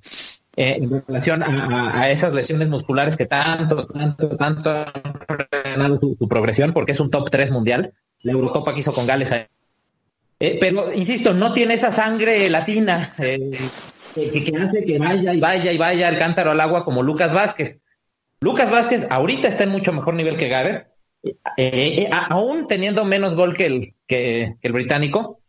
eh, en relación a, a, esas lesiones musculares que tanto, tanto, tanto han frenado su, progresión, porque es un top 3 mundial. La Eurocopa que hizo con Gales. Eh, pero, insisto, no tiene esa sangre latina eh, que, hace que vaya y vaya y vaya el cántaro al agua como Lucas Vázquez. Lucas Vázquez ahorita está en mucho mejor nivel que Gareth, eh, aún teniendo menos gol que el, que el británico.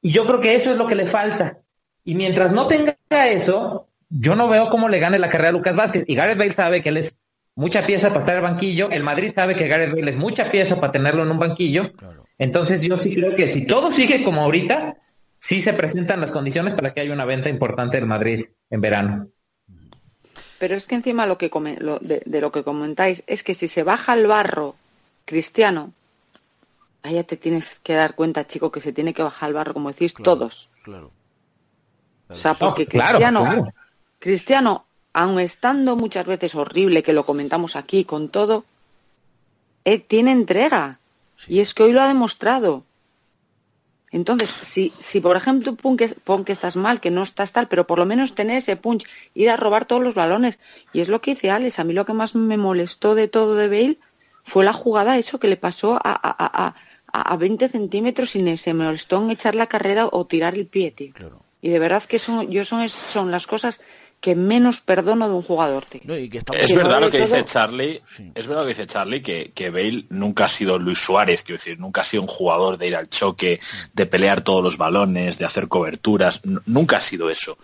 Y yo creo que eso es lo que le falta. Y mientras no tenga eso, yo no veo cómo le gane la carrera a Lucas Vázquez. Y Gareth Bale sabe que él es mucha pieza para estar en el banquillo. El Madrid sabe que Gareth Bale es mucha pieza para tenerlo en un banquillo. Claro. Entonces yo sí creo que si todo sigue como ahorita, sí se presentan las condiciones para que haya una venta importante del Madrid en verano. Pero es que encima lo que lo, de, de, lo que comentáis es que si se baja el barro cristiano, ahí ya te tienes que dar cuenta, chico, que se tiene que bajar el barro, como decís claro, todos. Claro. O sea, porque Cristiano, claro, Cristiano, aun estando muchas veces horrible, que lo comentamos aquí con todo, él tiene entrega. Y es que hoy lo ha demostrado. Entonces, si, si por ejemplo pon que, pon que estás mal, que no estás tal, pero por lo menos tener ese punch, ir a robar todos los balones. Y es lo que dice Alex. A mí lo que más me molestó de todo de Bale fue la jugada, eso que le pasó a, a, a, a 20 centímetros y se molestó en echar la carrera o tirar el pie, tío. Claro. Y de verdad que son, yo son, son las cosas que menos perdono de un jugador, tío. es verdad lo que dice Charlie, es verdad lo que dice Charlie, que, que Bale nunca ha sido Luis Suárez, quiero decir, nunca ha sido un jugador de ir al choque, de pelear todos los balones, de hacer coberturas, nunca ha sido eso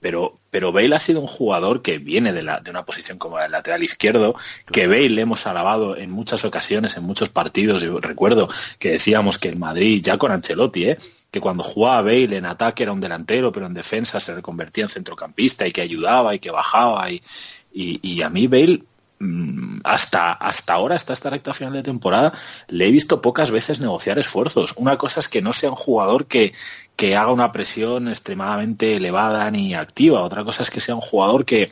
pero, pero Bale ha sido un jugador que viene de, una posición como el lateral izquierdo, que Bale le hemos alabado en muchas ocasiones, en muchos partidos. Yo recuerdo que decíamos que el Madrid, ya con Ancelotti, ¿eh? que cuando jugaba Bale en ataque era un delantero, pero en defensa se reconvertía en centrocampista y que ayudaba y que bajaba. Y, y, y a mí Bale hasta, hasta ahora, hasta esta recta final de temporada, le he visto pocas veces negociar esfuerzos. Una cosa es que no sea un jugador que, que haga una presión extremadamente elevada ni activa. Otra cosa es que sea un jugador que,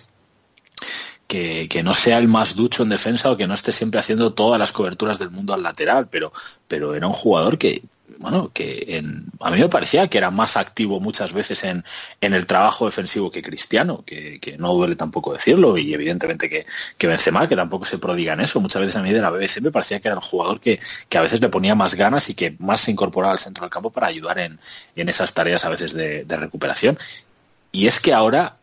que, que, no sea el más ducho en defensa o que no esté siempre haciendo todas las coberturas del mundo al lateral, pero, pero era un jugador que, bueno, que a mí me parecía que era más activo muchas veces en, en el trabajo defensivo que Cristiano, que, que, no duele tampoco decirlo, y evidentemente que, que Benzema, que tampoco se prodiga en eso. Muchas veces a mí de la BBC me parecía que era un jugador que, que a veces le ponía más ganas y que más se incorporaba al centro del campo para ayudar en, en esas tareas a veces de recuperación. Y es que ahora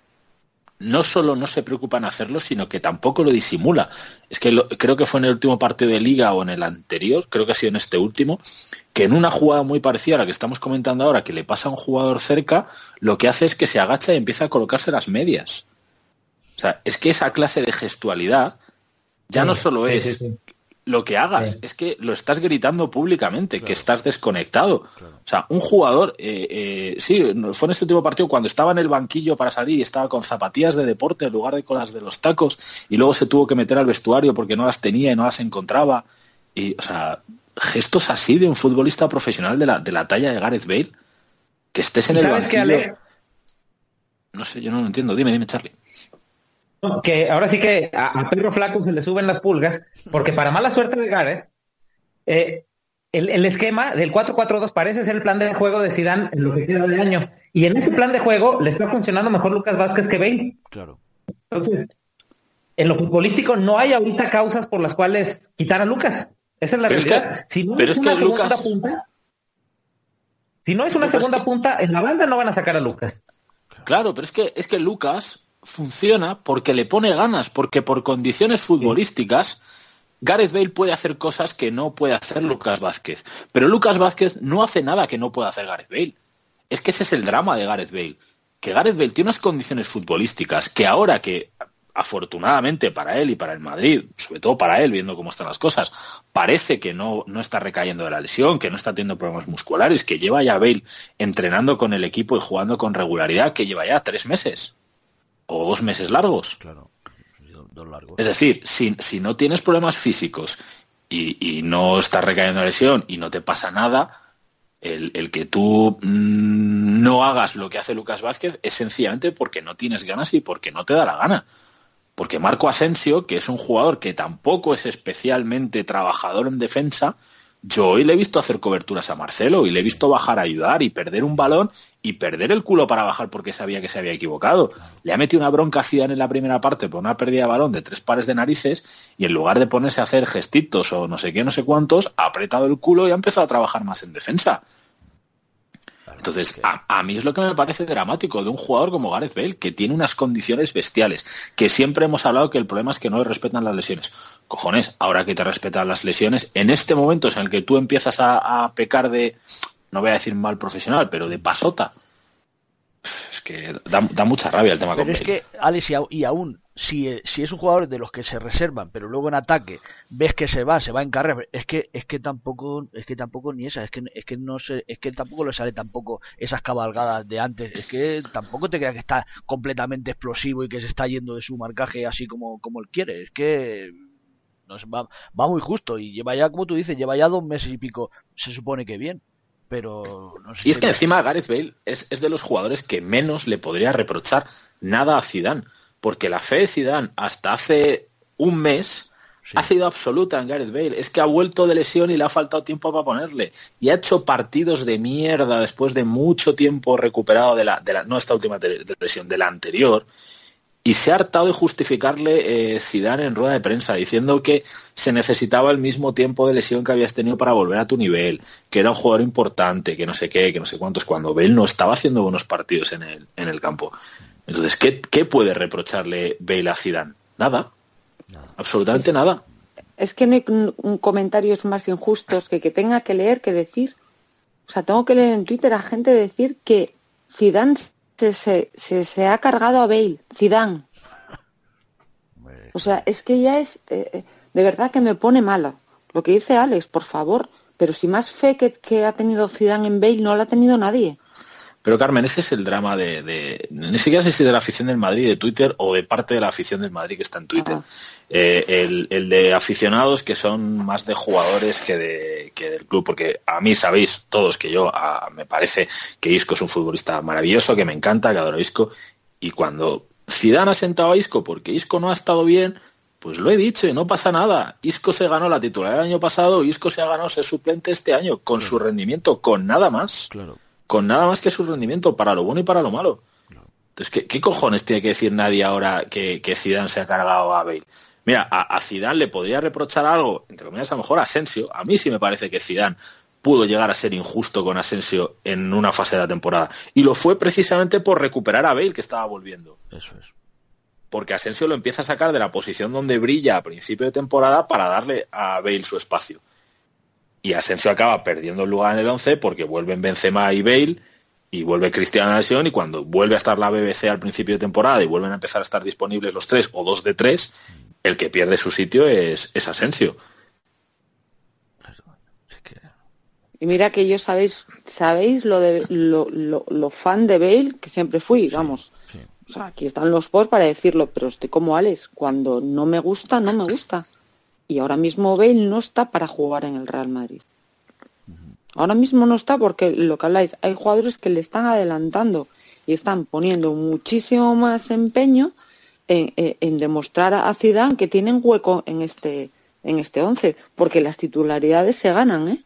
no solo no se preocupa en hacerlo, sino que tampoco lo disimula. Es que lo, creo que fue en el último partido de liga o en el anterior, creo que ha sido en este último, que en una jugada muy parecida a la que estamos comentando ahora, que le pasa a un jugador cerca, lo que hace es que se agacha y empieza a colocarse las medias. O sea, es que esa clase de gestualidad ya no solo es lo que hagas, es que lo estás gritando públicamente, claro. que estás desconectado. Claro. O sea, un jugador, eh, eh, sí, fue en este último partido cuando estaba en el banquillo para salir y estaba con zapatillas de deporte en lugar de con las de los tacos y luego se tuvo que meter al vestuario porque no las tenía y no las encontraba. Y, o sea, gestos así de un futbolista profesional de la, de la talla de Gareth Bale, que estés en el banquillo. Que. No sé, yo no lo entiendo. Dime, dime, Charlie. Que ahora sí que a, a Pedro Flaco se le suben las pulgas, porque para mala suerte de Gareth, eh, el, el, esquema del 4-4-2 parece ser el plan de juego de Zidane en lo que queda de año. Y en ese plan de juego le está funcionando mejor Lucas Vázquez que Bale. Claro. Entonces, en lo futbolístico no hay ahorita causas por las cuales quitar a Lucas. Esa es la pero realidad. Es que, si no pero es, es que Lucas... Punta, si no es una segunda es que... punta, en la banda no van a sacar a Lucas. Claro, pero es que, es que Lucas funciona porque le pone ganas, porque por condiciones futbolísticas Gareth Bale puede hacer cosas que no puede hacer Lucas Vázquez. Pero Lucas Vázquez no hace nada que no pueda hacer Gareth Bale. Es que ese es el drama de Gareth Bale. Que Gareth Bale tiene unas condiciones futbolísticas que ahora que afortunadamente para él y para el Madrid, sobre todo para él, viendo cómo están las cosas, parece que no, no está recayendo de la lesión, que no está teniendo problemas musculares, que lleva ya Bale entrenando con el equipo y jugando con regularidad, que lleva ya tres meses o dos meses largos. Claro, dos largos. Es decir, si, si no tienes problemas físicos y, y, no estás recayendo la lesión y no te pasa nada, el, el que tú mmm, no hagas lo que hace Lucas Vázquez es sencillamente porque no tienes ganas y porque no te da la gana. Porque Marco Asensio, que es un jugador que tampoco es especialmente trabajador en defensa, yo hoy le he visto hacer coberturas a Marcelo y le he visto bajar a ayudar y perder un balón y perder el culo para bajar porque sabía que se había equivocado. Le ha metido una bronca a en la primera parte por una pérdida de balón de tres pares de narices y en lugar de ponerse a hacer gestitos o no sé qué, no sé cuántos, ha apretado el culo y ha empezado a trabajar más en defensa. Entonces, a, a, mí es lo que me parece dramático de un jugador como Gareth Bale, que tiene unas condiciones bestiales, que siempre hemos hablado que el problema es que no le respetan las lesiones. Cojones, ahora que te respetan las lesiones, en este momento es en el que tú empiezas a, a pecar de, no voy a decir mal profesional, pero de pasota. Es que da, da mucha rabia el tema pero con es Bale. que, Alex, y aún si, si es un jugador de los que se reservan, pero luego en ataque ves que se va, se va en carrera, es que es que tampoco es que tampoco ni esa, es que es que no es que tampoco le sale tampoco esas cabalgadas de antes, es que tampoco te creas que está completamente explosivo y que se está yendo de su marcaje así como como él quiere, es que no sé, va, va muy justo y lleva ya como tú dices, lleva ya dos meses y pico, se supone que bien pero no sé y es que encima Gareth Bale es, es de los jugadores que menos le podría reprochar nada a Zidane porque la fe de Zidane hasta hace un mes sí. ha sido absoluta en Gareth Bale. Es que ha vuelto de lesión y le ha faltado tiempo para ponerle. Y ha hecho partidos de mierda después de mucho tiempo recuperado de la, de la no esta última lesión, de la anterior. Y se ha hartado de justificarle eh, Zidane en rueda de prensa, diciendo que se necesitaba el mismo tiempo de lesión que habías tenido para volver a tu nivel, que era un jugador importante, que no sé qué, que no sé cuántos, cuando Bale no estaba haciendo buenos partidos en el, en el campo. Entonces, ¿qué, qué puede reprocharle Bale a Zidane? Nada. Absolutamente nada. Es que no hay un, comentarios más injustos que que tenga que leer que decir. O sea, tengo que leer en Twitter a gente decir que Zidane se, se, se, ha cargado a Bale. Zidane. O sea, es que ya es... Eh, eh, de verdad que me pone mala. Lo que dice Alex, por favor. Pero si más fe que, que ha tenido Zidane en Bale no la ha tenido nadie. Pero Carmen, ese es el drama de, ni siquiera sé si de la afición del Madrid de Twitter o de parte de la afición del Madrid que está en Twitter. Eh, el, de aficionados que son más de jugadores que, de, que del club, porque a mí sabéis todos que yo me parece que Isco es un futbolista maravilloso, que me encanta, que adoro Isco, y cuando Zidane ha sentado a Isco porque Isco no ha estado bien, pues lo he dicho y no pasa nada. Isco se ganó la titular el año pasado, Isco se ha ganado ser suplente este año con su rendimiento, con nada más. Claro con nada más que su rendimiento, para lo bueno y para lo malo. Entonces, ¿qué, cojones tiene que decir nadie ahora que, que Zidane se ha cargado a Bale? Mira, a, Zidane le podría reprochar algo, entre comillas, a lo mejor a Asensio. A mí sí me parece que Zidane pudo llegar a ser injusto con Asensio en una fase de la temporada. Y lo fue precisamente por recuperar a Bale, que estaba volviendo. Eso es. Porque Asensio lo empieza a sacar de la posición donde brilla a principio de temporada para darle a Bale su espacio y Asensio acaba perdiendo el lugar en el 11 porque vuelven Benzema y Bale y vuelve Cristiano a lesión y cuando vuelve a estar la BBC al principio de temporada y vuelven a empezar a estar disponibles los tres o dos de tres, el que pierde su sitio es, es Asensio. Y mira que yo sabéis, sabéis lo de lo, lo, fan de Bale que siempre fui, vamos. O sea, aquí están los posts para decirlo, pero estoy como Alex, cuando no me gusta, no me gusta. Y ahora mismo Bale no está para jugar en el Real Madrid. Ahora mismo no está porque lo que habláis, hay jugadores que le están adelantando y están poniendo muchísimo más empeño en, demostrar a Zidane que tienen hueco en este en este once, porque las titularidades se ganan, ¿eh?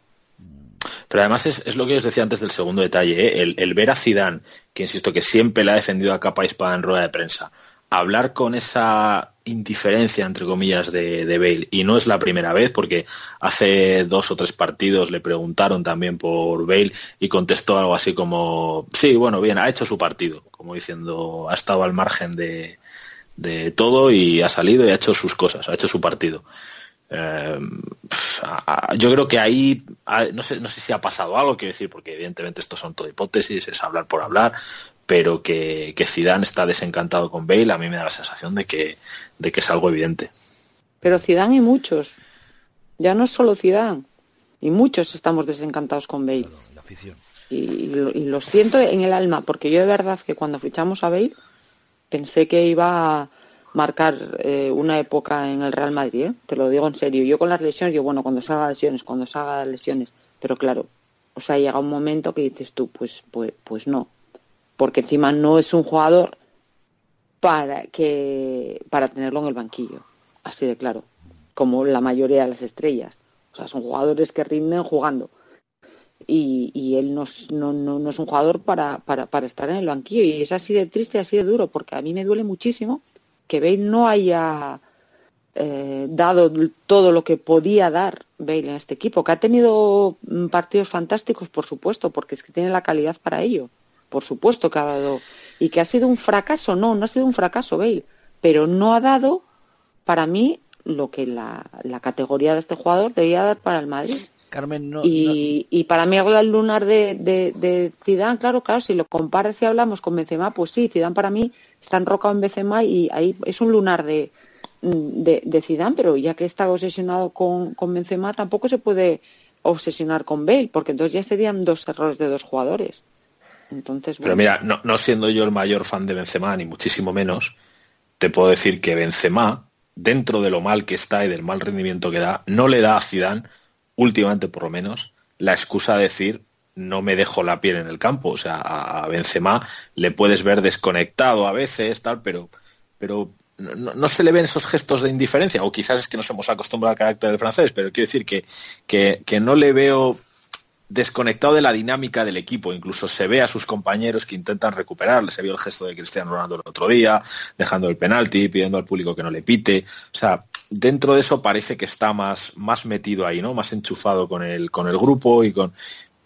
Pero además es, lo que os decía antes del segundo detalle, ¿eh? el, ver a Zidane, que insisto que siempre le ha defendido a capa y espada en rueda de prensa, hablar con esa indiferencia, entre comillas, de, de, Bale. Y no es la primera vez, porque hace dos o tres partidos le preguntaron también por Bale y contestó algo así como, sí, bueno, bien, ha hecho su partido, como diciendo, ha estado al margen de, de todo y ha salido y ha hecho sus cosas, ha hecho su partido. Eh, yo creo que ahí no sé, no sé si ha pasado algo, quiero decir, porque evidentemente esto son todo hipótesis, es hablar por hablar, pero que, que Zidane está desencantado con Bale, a mí me da la sensación de que, de que es algo evidente. Pero Zidane y muchos, ya no es solo Zidane, y muchos estamos desencantados con Bale. y, lo, siento en el alma, porque yo de verdad que cuando fichamos a Bale pensé que iba a marcar eh, una época en el Real Madrid, ¿eh? te lo digo en serio. Yo con las lesiones, yo bueno, cuando salga lesiones, cuando salga lesiones, pero claro, o sea, llega un momento que dices tú, pues, pues, pues no, porque encima no es un jugador para que para tenerlo en el banquillo, así de claro, como la mayoría de las estrellas. O sea, son jugadores que rinden jugando. Y, y él no, es un jugador para, para, para estar en el banquillo. Y es así de triste, así de duro, porque a mí me duele muchísimo que Bale no haya eh, dado todo lo que podía dar Bale en este equipo, que ha tenido mm, partidos fantásticos, por supuesto, porque es que tiene la calidad para ello por supuesto que ha dado. Y que ha sido un fracaso, no, no ha sido un fracaso, Bale, pero no ha dado, para mí, lo que la, la categoría de este jugador debía dar para el Madrid. Carmen, no, y, y para mí el lunar de, de, de Zidane, claro, claro, si lo comparas si hablamos con Benzema, pues sí, Zidane para mí está enrocado en Benzema y ahí es un lunar de, de, de Zidane, pero ya que está obsesionado con, con Benzema, tampoco se puede obsesionar con Bale, porque entonces ya serían dos errores de dos jugadores. Pero mira, no, siendo yo el mayor fan de Benzema, ni muchísimo menos, te puedo decir que Benzema, dentro de lo mal que está y del mal rendimiento que da, no le da a Zidane, últimamente por lo menos, la excusa de decir no me dejo la piel en el campo. O sea, a Benzema le puedes ver desconectado a veces, tal, pero, pero no, se le ven esos gestos de indiferencia, o quizás es que nos hemos acostumbrado al carácter del francés, pero quiero decir que, que, que no le veo desconectado de la dinámica del equipo. Incluso se ve a sus compañeros que intentan recuperar. Se vio el gesto de Cristiano Ronaldo el otro día, dejando el penalti, pidiendo al público que no le pite. O sea, dentro de eso parece que está más, más metido ahí, ¿no? Más enchufado con el, con el grupo y con.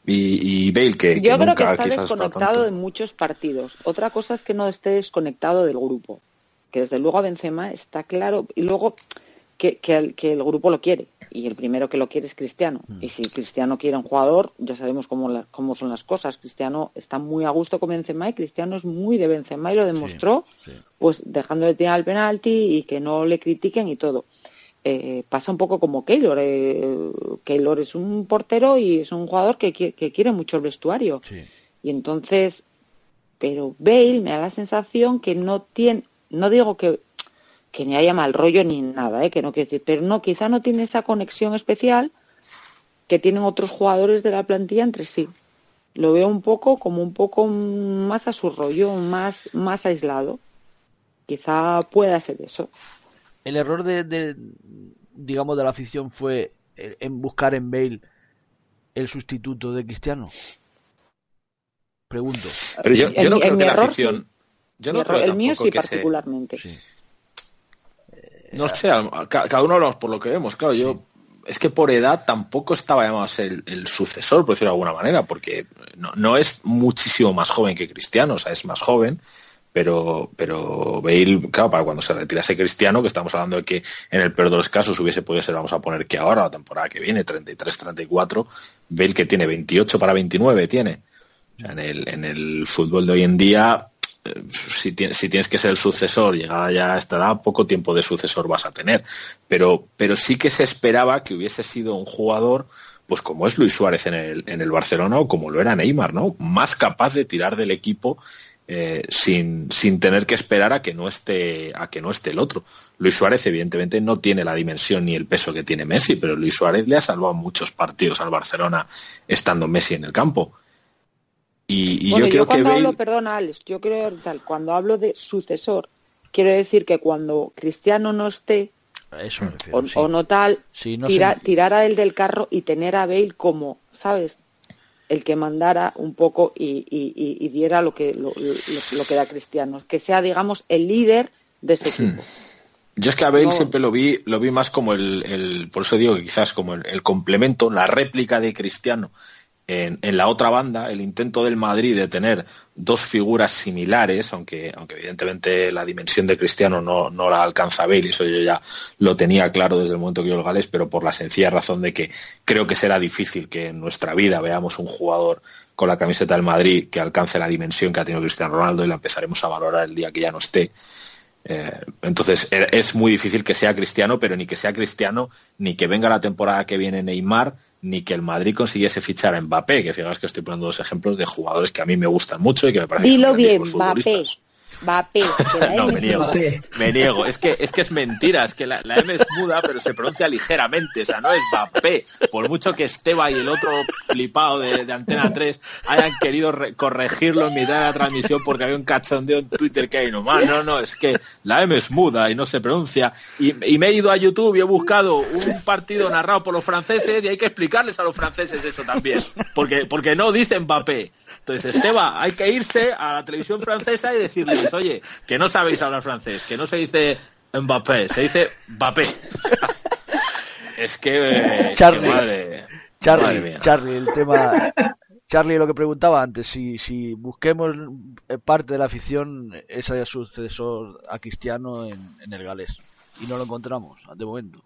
Y, y Bale, que, Yo creo nunca que está desconectado tanto. de muchos partidos. Otra cosa es que no esté desconectado del grupo. Que desde luego a Benzema está claro. Y luego que, que, el, que el grupo lo quiere. Y el primero que lo quiere es Cristiano. Mm. Y si Cristiano quiere un jugador, ya sabemos cómo, la- cómo son las cosas. Cristiano está muy a gusto con Benzema y Cristiano es muy de Benzema y lo demostró sí. pues dejando de tirar el penalti y que no le critiquen y todo. Eh, pasa un poco como Keylor. Eh, Keylor es un portero y es un jugador que, que quiere mucho el vestuario. Sí. Y entonces, pero Bale me da la sensación que no tiene, no digo que, que ni haya mal rollo ni nada, ¿eh? que no quiero decir, pero no, quizá no tiene esa conexión especial que tienen otros jugadores de la plantilla entre sí. Lo veo un poco como un poco más a su rollo, más, más aislado. Quizá pueda ser eso. El error de, de, digamos, de la afición fue en buscar en Bale el sustituto de Cristiano. Pregunto. Pero yo, no creo en que la afición. sí. Yo no error- creo el mío sí se- particularmente. Sí. No sé, cada uno hablamos por lo que vemos, claro, yo es que por edad tampoco estaba llamado a ser el, sucesor, por decirlo de alguna manera, porque no, no es muchísimo más joven que Cristiano, o sea, es más joven, pero, pero Bale, claro, para cuando se retirase Cristiano, que estamos hablando de que en el peor de los casos hubiese podido ser, vamos a poner que ahora, la temporada que viene, 33-34, Bale que tiene 28 para 29, tiene. En el, en el fútbol de hoy en día, si, tienes, que ser el sucesor, llegada ya a esta edad, poco tiempo de sucesor vas a tener. Pero, sí que se esperaba que hubiese sido un jugador, pues como es Luis Suárez en el, en el Barcelona o como lo era Neymar, ¿no? Más capaz de tirar del equipo eh, sin, sin tener que esperar a que no esté a que no esté el otro. Luis Suárez evidentemente no tiene la dimensión ni el peso que tiene Messi, pero Luis Suárez le ha salvado muchos partidos al Barcelona estando Messi en el campo. Y, y bueno, yo creo que cuando Bale... hablo, perdona Alex, yo creo tal, cuando hablo de sucesor, quiero decir que cuando Cristiano no esté eso refiero. o, sí. o no tal, Sí, no tira- sé- tirar a él del carro y tener a Bale como, ¿sabes? El que mandara un poco y, y- y- y diera lo que lo, lo- lo que da Cristiano, que sea, digamos, el líder de ese equipo. Yo es que a Bale No. siempre lo vi, lo vi más como el, el- por eso digo que quizás como el, el complemento, la réplica de Cristiano en, la otra banda, el intento del Madrid de tener dos figuras similares, aunque, aunque evidentemente la dimensión de Cristiano no, no la alcanza Bale, eso yo ya lo tenía claro desde el momento que yo el Gales, pero por la sencilla razón de que creo que será difícil que en nuestra vida veamos un jugador con la camiseta del Madrid que alcance la dimensión que ha tenido Cristiano Ronaldo y la empezaremos a valorar el día que ya no esté. Eh, entonces e- es muy difícil que sea cristiano, pero ni que sea cristiano, ni que venga la temporada que viene Neymar, ni que el Madrid consiguiese fichar a Mbappé, que fijaos que estoy poniendo dos ejemplos de jugadores que a mí me gustan mucho y que me parecen que son Dilo bien, Mbappé. futbolistas. Mbappé, No, me niego, me niego. Es que, es que es mentira, es que la, la M es muda, pero se pronuncia ligeramente, o sea, no es Mbappé. Por mucho que Esteba y el otro flipado de, de Antena 3 hayan querido re- corregirlo en mitad de la transmisión porque había un cachondeo en Twitter que hay nomás. No, no, es que la M es muda y no se pronuncia. Y, y me he ido a YouTube y he buscado un partido narrado por los franceses y hay que explicarles a los franceses eso también, porque, porque no dicen Mbappé. Entonces, Esteba, hay que irse a la televisión francesa y decirles, oye, que no sabéis hablar francés, que no se dice Mbappé, se dice Mbappé. es que, eh, es que Charlie. madre, madre Charlie, mía. Charlie, el tema. Charlie, lo que preguntaba antes, si, si busquemos parte de la afición, ese sucesor a Cristiano en, en el galés. Y no lo encontramos, de momento.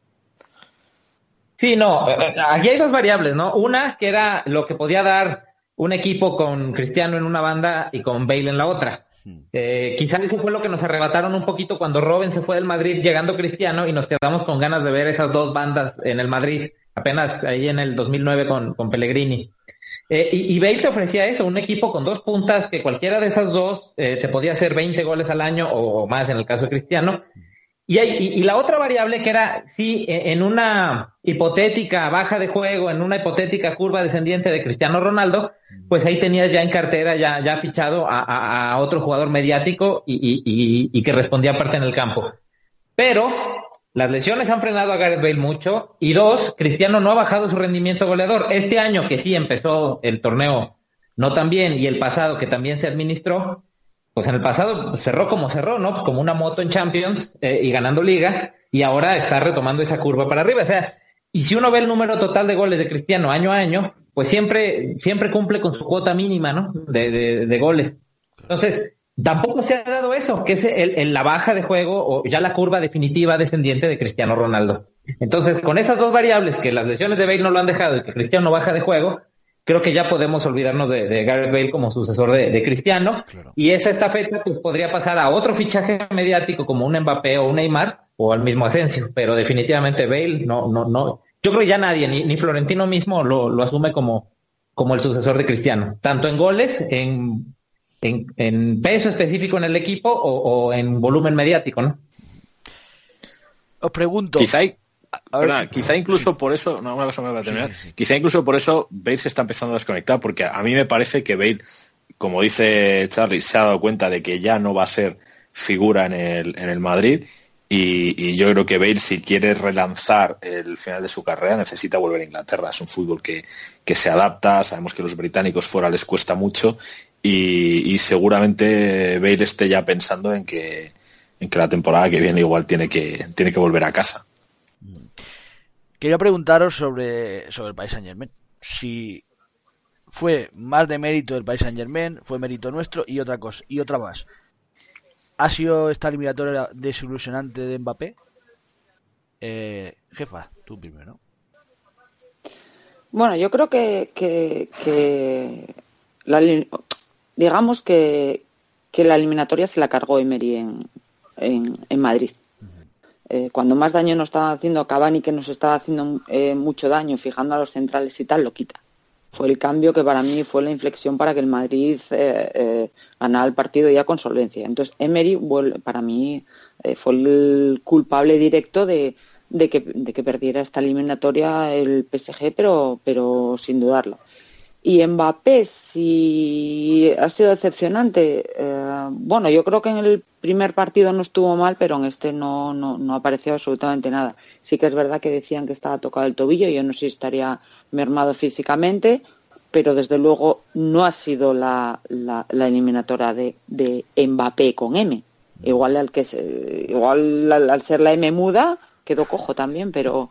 Sí, no, eh, eh, aquí hay dos variables, ¿no? Una que era lo que podía dar un equipo con Cristiano en una banda y con Bale en la otra. Eh, quizás eso fue lo que nos arrebataron un poquito cuando Robin se fue del Madrid llegando Cristiano y nos quedamos con ganas de ver esas dos bandas en el Madrid, apenas ahí en el 2009 con, con Pellegrini. Eh, y, y Bale te ofrecía eso, un equipo con dos puntas que cualquiera de esas dos eh, te podía hacer 20 goles al año o más en el caso de Cristiano. Y, y- la otra variable que era, sí, e- en una hipotética baja de juego, en una hipotética curva descendiente de Cristiano Ronaldo, pues ahí tenías ya en cartera, ya, ya fichado a, otro jugador mediático y- y que respondía aparte en el campo. Pero las lesiones han frenado a Gareth Bale mucho y dos, Cristiano no ha bajado su rendimiento goleador. Este año que sí empezó el torneo no tan bien y el pasado que también se administró, pues en el pasado cerró como cerró, ¿no? Como una moto en Champions eh, y ganando liga y ahora está retomando esa curva para arriba. O sea, y si uno ve el número total de goles de Cristiano año a año, pues siempre, siempre cumple con su cuota mínima, ¿no? De, de, goles. Entonces, tampoco se ha dado eso, que es el, la baja de juego o ya la curva definitiva descendiente de Cristiano Ronaldo. Entonces, con esas dos variables, que las lesiones de Bale no lo han dejado y que Cristiano baja de juego, creo que ya podemos olvidarnos de, de Gareth Bale como sucesor de, Cristiano. Y esa estafeta pues, podría pasar a otro fichaje mediático como un Mbappé o un Neymar o al mismo Asensio. Pero definitivamente Bale no, no, no. Yo creo que ya nadie, ni, ni Florentino mismo lo, lo, asume como, como el sucesor de Cristiano. Tanto en goles, en, en, peso específico en el equipo o, en volumen mediático, ¿no? Os pregunto. Quizá quizá incluso por eso, no, una cosa quizá incluso por eso Bale se está empezando a desconectar, porque a mí me parece que Bale, como dice Charlie, se ha dado cuenta de que ya no va a ser figura en el, en el Madrid y, yo creo que Bale, si quiere relanzar el final de su carrera, necesita volver a Inglaterra. Es un fútbol que, que se adapta, sabemos que a los británicos fuera les cuesta mucho y, y seguramente Bale esté ya pensando en que, en que la temporada que viene igual tiene que, tiene que volver a casa. Quería preguntaros sobre, sobre el País Saint Germain. Si fue más de mérito del País Saint Germain, fue mérito nuestro y otra cosa, y otra más. ¿Ha sido esta eliminatoria desilusionante de Mbappé? Eh, jefa, tú primero. Bueno, yo creo que, que, digamos que, que la eliminatoria se la cargó Emery en, en Madrid. Eh, cuando más daño nos estaba haciendo Cavani, que nos estaba haciendo eh, mucho daño, fijando a los centrales y tal, lo quita. Fue el cambio que para mí fue la inflexión para que el Madrid eh, ganara el partido ya con solvencia. Entonces, Emery, para mí, fue el culpable directo de, que, de que perdiera esta eliminatoria el PSG, pero, pero sin dudarlo. Y Mbappé, si ha sido decepcionante, eh, bueno, yo creo que en el primer partido no estuvo mal, pero en este no, no, no apareció absolutamente nada. Sí que es verdad que decían que estaba tocado el tobillo, yo no sé si estaría mermado físicamente, pero desde luego no ha sido la, la, eliminatoria de, de, Mbappé con M. Igual al que igual al ser la M muda quedó cojo también, pero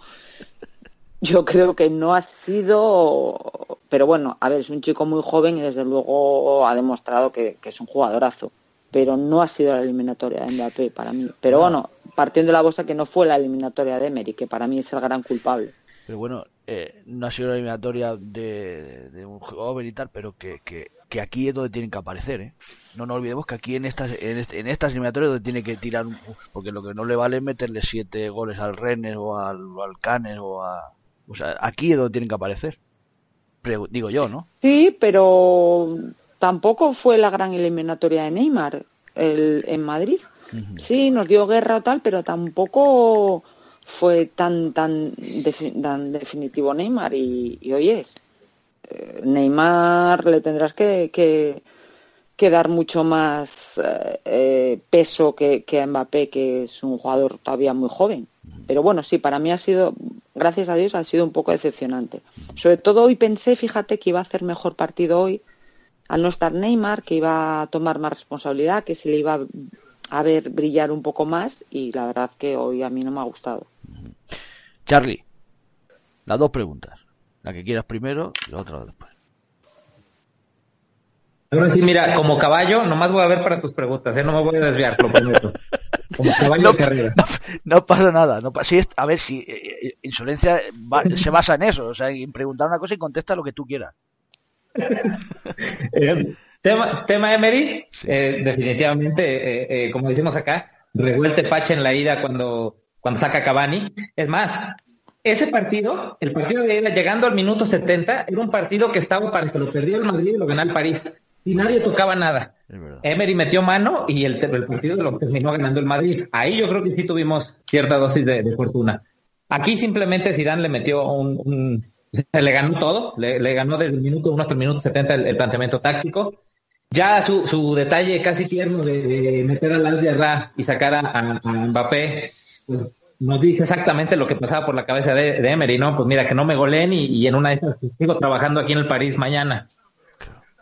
yo creo que no ha sido, pero bueno, a ver, es un chico muy joven y desde luego ha demostrado que, es un jugadorazo, pero no ha sido la eliminatoria de Mbappé para mí. Pero bueno, partiendo de la bolsa que no fue la eliminatoria de Emery, que para mí es el gran culpable. Pero bueno, eh, no ha sido la eliminatoria de, un joven y tal, pero que, que, aquí es donde tienen que aparecer, ¿eh? No nos olvidemos que aquí en estas, en, estas eliminatorias donde tiene que tirar, porque lo que no le vale es meterle siete goles al Rennes o al, al Canes o a, o sea, aquí es donde tienen que aparecer. digo yo, ¿no? Sí, pero tampoco fue la gran eliminatoria de Neymar el, en Madrid. Sí, nos dio guerra o tal, pero tampoco fue tan tan, definitivo Neymar. Y, y oye, eh, Neymar le tendrás que, que, dar mucho más eh, eh, peso que, que a Mbappé, que es un jugador todavía muy joven. Pero bueno, sí, para mí ha sido, gracias a Dios, ha sido un poco decepcionante. Sobre todo hoy pensé, fíjate, que iba a hacer mejor partido hoy al no estar Neymar, que iba a tomar más responsabilidad, que se le iba a ver brillar un poco más y la verdad que hoy a mí no me ha gustado. Charlie, las dos preguntas. La que quieras primero y la otra después. Ahora sí, mira, como caballo, nomás voy a ver para tus preguntas, ¿eh? no me voy a desviar, lo prometo. No, pasa nada. No, si a ver, si eh, eh, insolencia se basa en eso, o sea, en preguntar una cosa y contesta lo que tú quieras. Eh, tema, tema Emery, definitivamente, como decimos acá, revuelte Pache en la ida cuando, cuando saca Cavani. Es más, ese partido, el partido de ida, llegando al minuto 70, era un partido que estaba para que lo perdiera el Madrid y lo ganara el París. Y nadie tocaba nada. Emery metió mano y el, partido lo terminó ganando el Madrid. Ahí yo creo que sí tuvimos cierta dosis de, fortuna. Aquí simplemente Zidane le metió un, le ganó todo, le, ganó desde el minuto 1 hasta el minuto 70 el, planteamiento táctico. Ya su, detalle casi tierno de, meter al Al y sacar a, Mbappé, pues, nos dice exactamente lo que pasaba por la cabeza de, Emery, ¿no? Pues mira, que no me goleen y, en una de esas sigo trabajando aquí en el París mañana.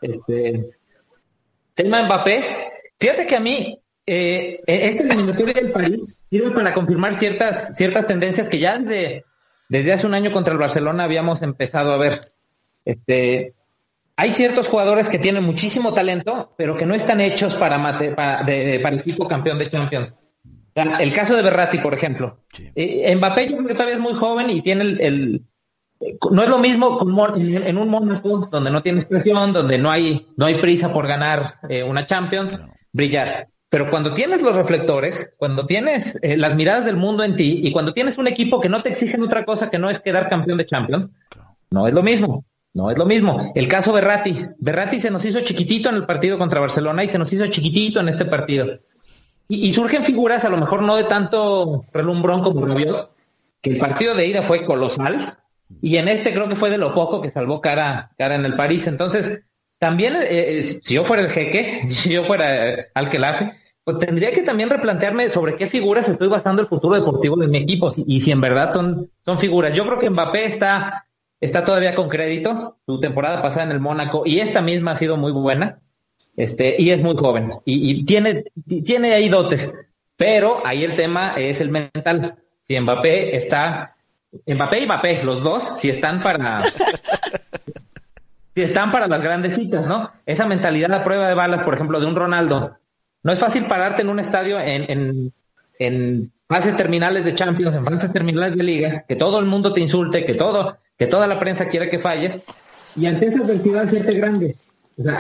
Este, Tema Mbappé, fíjate que a mí eh, este eliminatorio del París sirve para confirmar ciertas, ciertas tendencias que ya desde, desde hace un año contra el Barcelona habíamos empezado a ver. Este, hay ciertos jugadores que tienen muchísimo talento, pero que no están hechos para, para, el equipo campeón de Champions. El caso de Berratti, por ejemplo. Eh, Mbappé yo creo que todavía es muy joven y tiene el, no es lo mismo en un Mónaco donde no tienes presión, donde no hay no hay prisa por ganar eh, una Champions, brillar. Pero cuando tienes los reflectores, cuando tienes eh, las miradas del mundo en ti y cuando tienes un equipo que no te exigen otra cosa que no es quedar campeón de Champions, no es lo mismo. No es lo mismo. El caso Berratti. Berratti se nos hizo chiquitito en el partido contra Barcelona y se nos hizo chiquitito en este partido. Y, surgen figuras, a lo mejor no de tanto relumbrón como Rabiot, que el partido de ida fue colosal y en este creo que fue de lo poco que salvó cara, cara en el París. Entonces, también, eh, eh, si yo fuera el jeque, si yo fuera eh, pues tendría que también replantearme sobre qué figuras estoy basando el futuro deportivo de mi equipo y, si en verdad son, son figuras. Yo creo que Mbappé está está todavía con crédito, su temporada pasada en el Mónaco y esta misma ha sido muy buena, este, y es muy joven, y, tiene, tiene ahí dotes, pero ahí el tema es el mental. Si Mbappé está, Mbappé y Mbappé, los dos, si están para, si están para las grandes citas, ¿no? Esa mentalidad a prueba de balas, por ejemplo, de un Ronaldo. No es fácil pararte en un estadio en, en, en fases terminales de Champions, en fases terminales de Liga, que todo el mundo te insulte, que todo, que toda la prensa quiere que falles, y ante esa adversidad hacerte grande.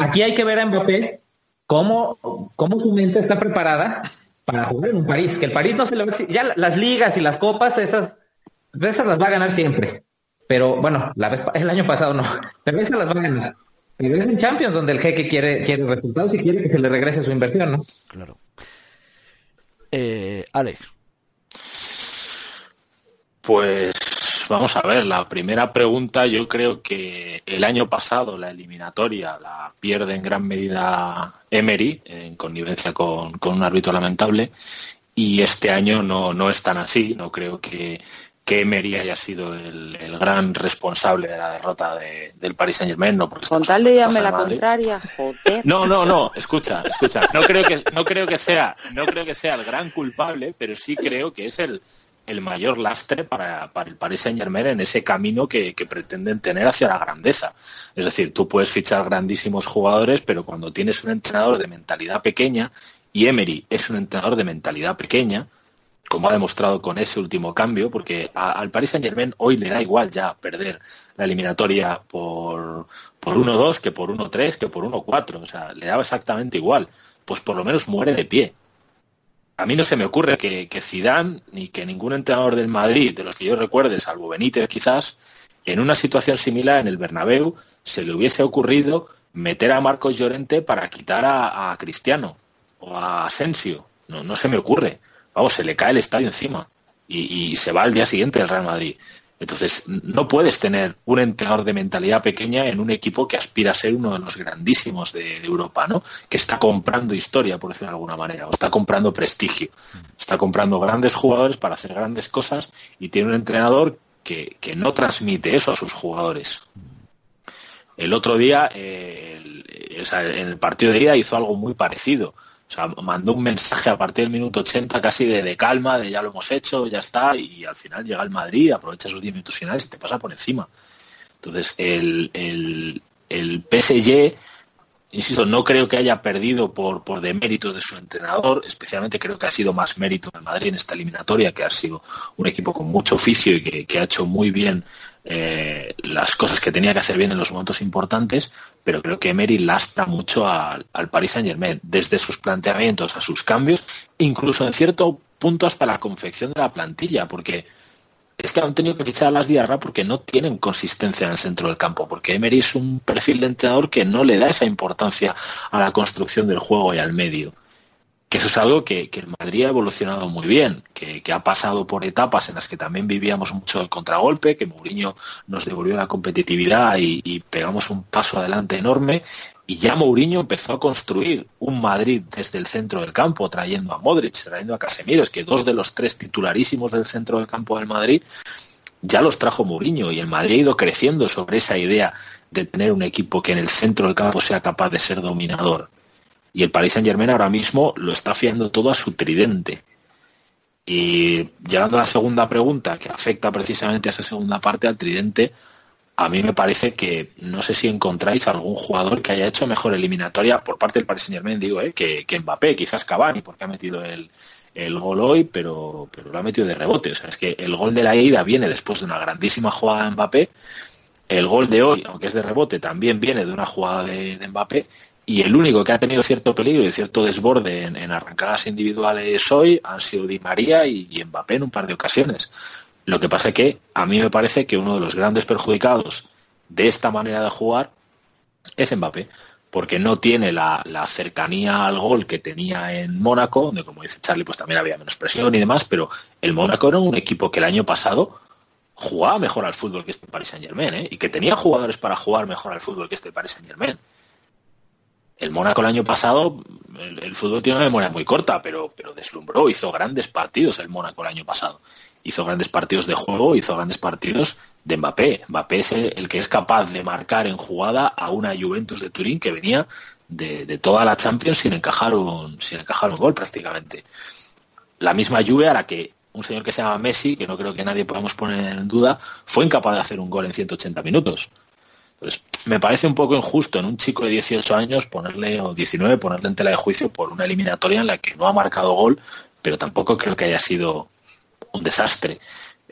aquí hay que ver a Mbappé cómo, cómo su mente está preparada para jugar en un París, que el París no se le va a ya las ligas y las copas, esas, esas las va a ganar siempre. Pero bueno, la vez, el año pasado no, pero esas las va a ganar. Pero es en Champions donde el jeque quiere, quiere resultados y quiere que se le regrese su inversión, ¿no? Claro. Eh, Alex. Pues vamos a ver, la primera pregunta yo creo que el año pasado la eliminatoria la pierde en gran medida Emery en connivencia con, un árbitro lamentable y este año no, no es tan así, no creo que, que Emery haya sido el, gran responsable de la derrota del Paris Saint Germain, no porque con tal de llamarme la contraria, joder. No, no, no, escucha, escucha, no creo que no creo que sea, no creo que sea el gran culpable, pero sí creo que es el el mayor lastre para, el Paris Saint Germain en ese camino que, pretenden tener hacia la grandeza. Es decir, tú puedes fichar grandísimos jugadores, pero cuando tienes un entrenador de mentalidad pequeña, y Emery es un entrenador de mentalidad pequeña, como ha demostrado con ese último cambio, porque al Paris Saint Germain hoy le da igual ya perder la eliminatoria por, por 1-2 que por 1-3 que por 1-4, o sea, le daba exactamente igual, pues por lo menos muere de pie a mí no se me ocurre que, que Zidane ni que ningún entrenador del Madrid, de los que yo recuerde, salvo Benítez quizás, en una situación similar en el Bernabéu se le hubiese ocurrido meter a Marcos Llorente para quitar a, Cristiano o a Asensio. No, no se me ocurre. Vamos, se le cae el estadio encima y, se va al día siguiente el Real Madrid. Entonces, no puedes tener un entrenador de mentalidad pequeña en un equipo que aspira a ser uno de los grandísimos de, Europa, ¿no? Que está comprando historia, por decirlo de alguna manera, o está comprando prestigio, está comprando grandes jugadores para hacer grandes cosas y tiene un entrenador que, no transmite eso a sus jugadores. El otro día, eh, en el partido de ida hizo algo muy parecido o sea, mandó un mensaje a partir del minuto 80 casi de, calma, de ya lo hemos hecho, ya está, y al final llega el Madrid, aprovecha esos 10 minutos finales y te pasa por encima. Entonces, el, el, el PSG insisto, no creo que haya perdido por, por deméritos de su entrenador, especialmente creo que ha sido más mérito de Madrid en esta eliminatoria, que ha sido un equipo con mucho oficio y que, ha hecho muy bien eh, las cosas que tenía que hacer bien en los momentos importantes, pero creo que Emery lastra mucho al, al Paris Saint Germain, desde sus planteamientos a sus cambios, incluso en cierto punto hasta la confección de la plantilla, porque es que han tenido que fichar a las Diarra porque no tienen consistencia en el centro del campo, porque Emery es un perfil de entrenador que no le da esa importancia a la construcción del juego y al medio. Que eso es algo que, el Madrid ha evolucionado muy bien, que, ha pasado por etapas en las que también vivíamos mucho el contragolpe, que Mourinho nos devolvió la competitividad y, y pegamos un paso adelante enorme, y ya Mourinho empezó a construir un Madrid desde el centro del campo, trayendo a Modric, trayendo a Casemiro. Es que dos de los tres titularísimos del centro del campo del Madrid ya los trajo Mourinho y el Madrid ha ido creciendo sobre esa idea de tener un equipo que en el centro del campo sea capaz de ser dominador. Y el Paris Saint Germain ahora mismo lo está fiando todo a su tridente. Y llegando a la segunda pregunta, que afecta precisamente a esa segunda parte, al tridente, a mí me parece que no sé si encontráis algún jugador que haya hecho mejor eliminatoria por parte del Paris Saint Germain, digo, ¿eh? que, que Mbappé, quizás Cavani, porque ha metido el, el gol hoy, pero, pero lo ha metido de rebote. O sea, es que el gol de la ida viene después de una grandísima jugada de Mbappé. El gol de hoy, aunque es de rebote, también viene de una jugada de, Mbappé. Y el único que ha tenido cierto peligro y cierto desborde en, arrancadas individuales hoy han sido Di María y, y, Mbappé en un par de ocasiones. Lo que pasa es que a mí me parece que uno de los grandes perjudicados de esta manera de jugar es Mbappé porque no tiene la, cercanía al gol que tenía en Mónaco, donde como dice Charlie, pues también había menos presión y demás, pero el Mónaco era un equipo que el año pasado jugaba mejor al fútbol que este Paris Saint Germain, ¿eh? y que tenía jugadores para jugar mejor al fútbol que este Paris Saint Germain. El Mónaco el año pasado, el, fútbol tiene una memoria muy corta, pero, pero deslumbró, hizo grandes partidos el Mónaco el año pasado. Hizo grandes partidos de juego, hizo grandes partidos de Mbappé. Mbappé es el, que es capaz de marcar en jugada a una Juventus de Turín que venía de, toda la Champions sin encajar un, sin encajar un gol prácticamente. La misma Juve a la que un señor que se llama Messi, que no creo que nadie podamos poner en duda, fue incapaz de hacer un gol en 180 minutos. Entonces, me parece un poco injusto en un chico de 18 años ponerle, o 19, ponerle en tela de juicio por una eliminatoria en la que no ha marcado gol, pero tampoco creo que haya sido un desastre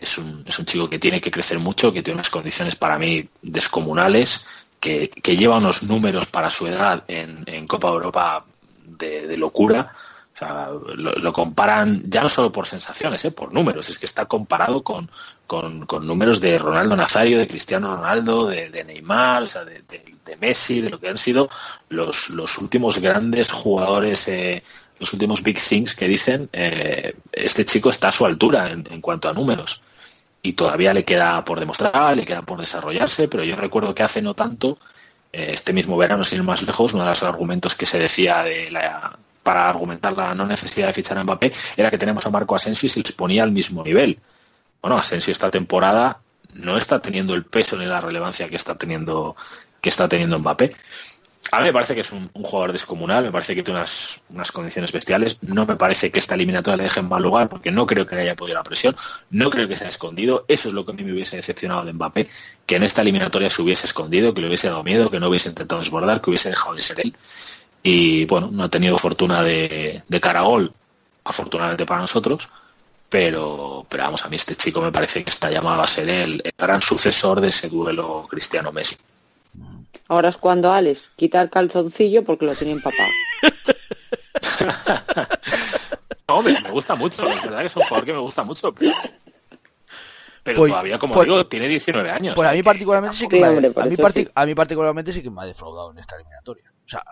es un, es un chico que tiene que crecer mucho, que tiene unas condiciones para mí descomunales, que, lleva unos números para su edad en, en Copa Europa de, locura. Sea, lo, comparan ya no solo por sensaciones, ¿eh? por números. Es que está comparado con, con, números de Ronaldo Nazario, de Cristiano Ronaldo, de, Neymar, de, Messi, de lo que han sido los, los últimos grandes jugadores eh, los últimos big things que dicen, eh, este chico está a su altura en, en, cuanto a números y todavía le queda por demostrar, le queda por desarrollarse, pero yo recuerdo que hace no tanto, este mismo verano, sin ir más lejos, uno de los argumentos que se decía de la, para argumentar la no necesidad de fichar a Mbappé era que tenemos a Marco Asensio y se les ponía al mismo nivel. Bueno, Asensio esta temporada no está teniendo el peso ni la relevancia que está teniendo que está teniendo Mbappé. A mí me parece que es un, jugador descomunal, me parece que tiene unas, unas, condiciones bestiales. No me parece que esta eliminatoria le deje en mal lugar, porque no creo que le haya podido la presión. No creo que se haya escondido. Eso es lo que a mí me hubiese decepcionado de Mbappé, que en esta eliminatoria se hubiese escondido, que le hubiese dado miedo, que no hubiese intentado desbordar, que hubiese dejado de ser él. Y bueno, no ha tenido fortuna de, de cara a gol, afortunadamente para nosotros. Pero, pero vamos, a mí este chico me parece que está llamado a ser el, el gran sucesor de ese duelo Cristiano-Messi. Ahora es cuando Alex quita el calzoncillo porque lo tiene empapado. no, me, gusta mucho, la verdad que es un jugador que me gusta mucho, pero, pues, todavía, como pues, digo, tiene 19 años. Pues a mí particularmente sí que, me, a, mí particularmente sí que me ha defraudado en esta eliminatoria. O sea,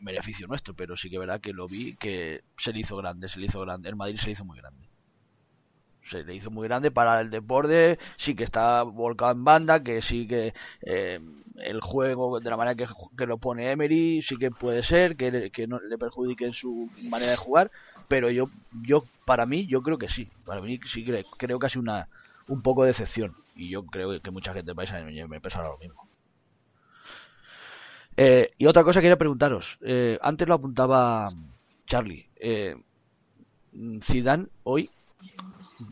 beneficio nuestro, pero sí que verá que lo vi que se le hizo grande, se le hizo grande. El Madrid se le hizo muy grande se le hizo muy grande para el deporte, sí que está volcado en banda, que sí que eh, el juego de la manera que, lo pone Emery sí que puede ser, que, que no le perjudique en su manera de jugar, pero yo, yo para mí, yo creo que sí, para mí sí creo, creo que ha sido una, un poco de decepción y yo creo que mucha gente me pensará lo mismo. Eh, y otra cosa que quería preguntaros, eh, antes lo apuntaba Charlie, eh, Zidane hoy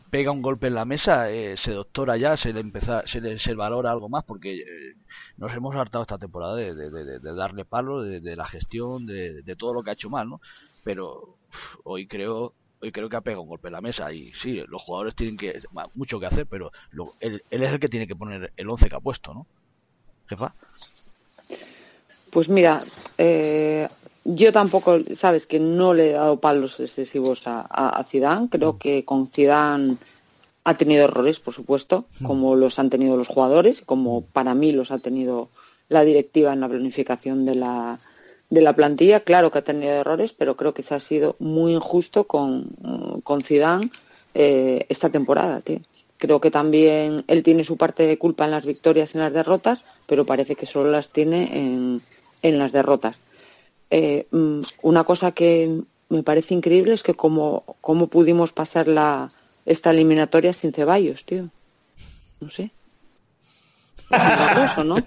pega un golpe en la mesa, eh, se doctora ya, se le empieza, se le se valora algo más porque eh, nos hemos hartado esta temporada de, de, darle palo, de, la gestión, de, todo lo que ha hecho mal, ¿no? Pero hoy creo hoy creo que ha pegado un golpe en la mesa y sí, los jugadores tienen que mucho que hacer, pero él, es el que tiene que poner el 11 que ha puesto, ¿no? Jefa. Pues mira, eh, yo tampoco, sabes, que no le he dado palos excesivos a, a, Zidane. Creo mm. que con Zidane ha tenido errores, por supuesto, mm. como los han tenido los jugadores, como para mí los ha tenido la directiva en la planificación de la, de la plantilla. Claro que ha tenido errores, pero creo que se ha sido muy injusto con, con Zidane eh, esta temporada, tío. Creo que también él tiene su parte de culpa en las victorias y en las derrotas, pero parece que solo las tiene en, en las derrotas eh, mm, una cosa que me parece increíble es que cómo, cómo pudimos pasar la, esta eliminatoria sin Ceballos, tío. No sé. ¿no?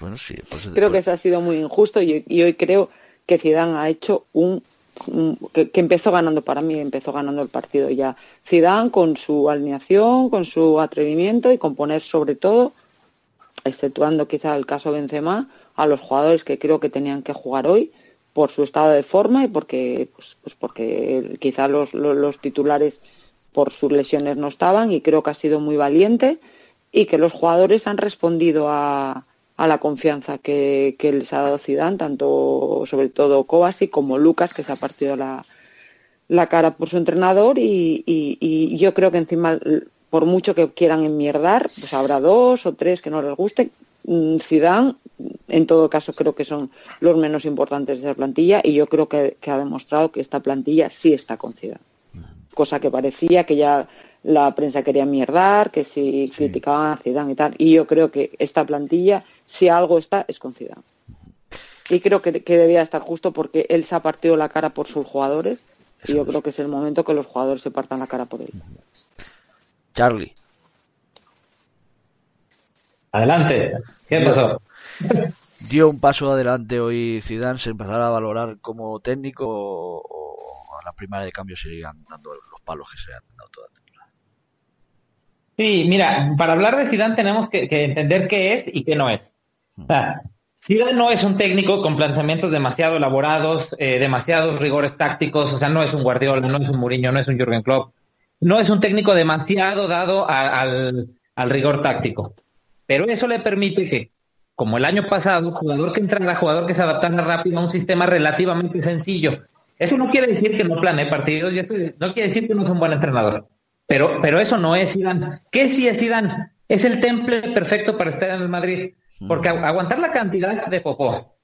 bueno, sí. Creo que eso ha sido muy injusto y, hoy creo que Zidane ha hecho un que, empezó ganando para mí, empezó ganando el partido ya. Zidane con su alineación, con su atrevimiento y con poner sobre todo, exceptuando quizá el caso Benzema, a los jugadores que creo que tenían que jugar hoy por su estado de forma y porque, pues, pues porque quizá los, los, titulares por sus lesiones no estaban y creo que ha sido muy valiente y que los jugadores han respondido a, a la confianza que, les ha dado Zidane, tanto sobre todo Kovacic como Lucas, que se ha partido la, la cara por su entrenador y, y, yo creo que encima, por mucho que quieran enmierdar, pues habrá dos o tres que no les gusten. Mm, Zidane, en todo caso, creo que son los menos importantes de la plantilla y yo creo que, ha demostrado que esta plantilla sí está con Zidane. Cosa que parecía que ya la prensa quería mierdar, que si criticaban a Zidane y tal. Y yo creo que esta plantilla si algo está, es con Zidane. Y creo que, debía estar justo porque él se ha partido la cara por sus jugadores y yo creo que es el momento que los jugadores se partan la cara por él. Charlie. Adelante. ¿Qué pasó? Dio un paso adelante hoy Zidane, se empezará a valorar como técnico o, a la primera de cambio seguirán dando los palos que se han dado toda Sí, mira, para hablar de Zidane tenemos que entender qué es y qué no es. O no es un técnico con planteamientos demasiado elaborados, eh, demasiados rigores tácticos, o sea, no es un Guardiola, no es un Mourinho, no es un Jürgen Klopp. No es un técnico demasiado dado al, rigor táctico. Pero eso le permite que, como el año pasado, jugador que entrara, jugador que se adaptara rápido a un sistema relativamente sencillo. Eso no quiere decir que no planee partidos, y no quiere decir que no es un buen entrenador. Pero, pero eso no es Zidane. ¿Qué sí es Zidane? es el temple perfecto para estar en el Madrid. Porque aguantar la cantidad de popó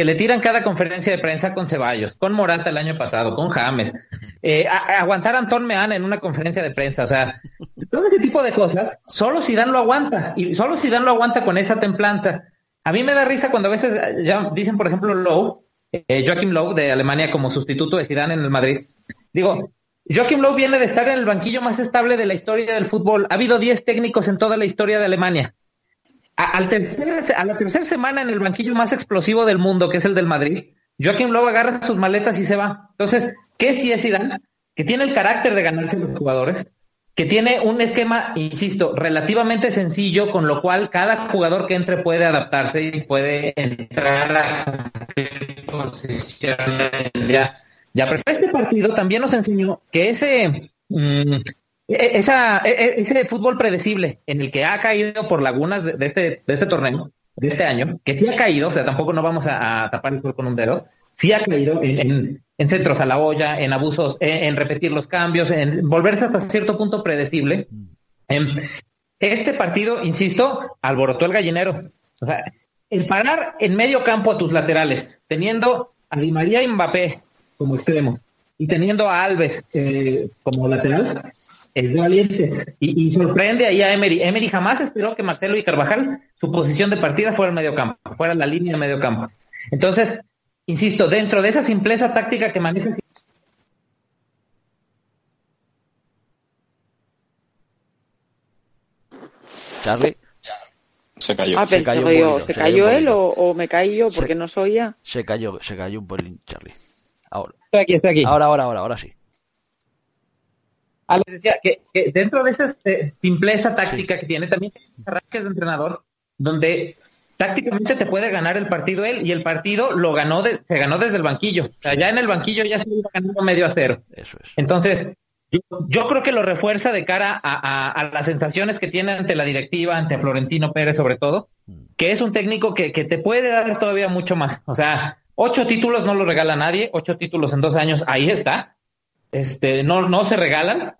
que le tiran cada conferencia de prensa con Ceballos, con Morata el año pasado, con James, eh, aguantar a Antón Meana en una conferencia de prensa, o sea, todo ese tipo de cosas, solo Zidane lo aguanta, y solo Zidane lo aguanta con esa templanza. A mí me da risa cuando a veces eh, ya dicen, por ejemplo, Lowe, eh, Joachim Lowe de Alemania como sustituto de Zidane en el Madrid. Digo, Joachim Lowe viene de estar en el banquillo más estable de la historia del fútbol. Ha habido 10 técnicos en toda la historia de Alemania. A, al tercer, a la tercera semana en el banquillo más explosivo del mundo, que es el del Madrid, Joachim Lowe agarra sus maletas y se va. Entonces, ¿qué si es Zidane? Que tiene el carácter de ganarse los jugadores, que tiene un esquema, insisto, relativamente sencillo, con lo cual cada jugador que entre puede adaptarse y puede entrar a posiciones ya ya, pero este partido también nos enseñó que ese, mm, esa, e, e, ese fútbol predecible en el que ha caído por lagunas de, este, de este torneo, de este año, que sí ha caído, o sea, tampoco no vamos a, tapar el sol con un dedo, sí ha caído en, centros a la olla, en abusos, en, repetir los cambios, en volverse hasta cierto punto predecible. este partido, insisto, alborotó el gallinero. O sea, el parar en medio campo a tus laterales, teniendo a Di María y Mbappé como extremo y teniendo a Alves eh, como lateral, es de valientes. Y, sorprende ahí a Emery. Emery jamás esperó que Marcelo y Carvajal, su posición de partida fuera el medio campo, fuera la línea de medio campo. Entonces, insisto, dentro de esa simpleza táctica que maneja Charlie. Se cayó. Ah, se cayó, ¿Se, cayó, él o, me caí yo porque no soy ya? Se cayó, se cayó un pelín, Charlie. Ahora. Estoy aquí, estoy aquí. Ahora, ahora, ahora, ahora sí. Ah, les decía que, dentro de esa eh, simpleza táctica que tiene, también arranques de entrenador, donde tácticamente te puede ganar el partido él y el partido lo ganó de, se ganó desde el banquillo. O sea, ya en el banquillo ya se iba ganando medio a cero. Eso es. Entonces, yo, creo que lo refuerza de cara a, las sensaciones que tiene ante la directiva, ante Florentino Pérez sobre todo, mm. que es un técnico que, que te puede dar todavía mucho más. O sea, Ocho títulos no lo regala nadie, ocho títulos en dos años, ahí está. Este, no, no se regalan.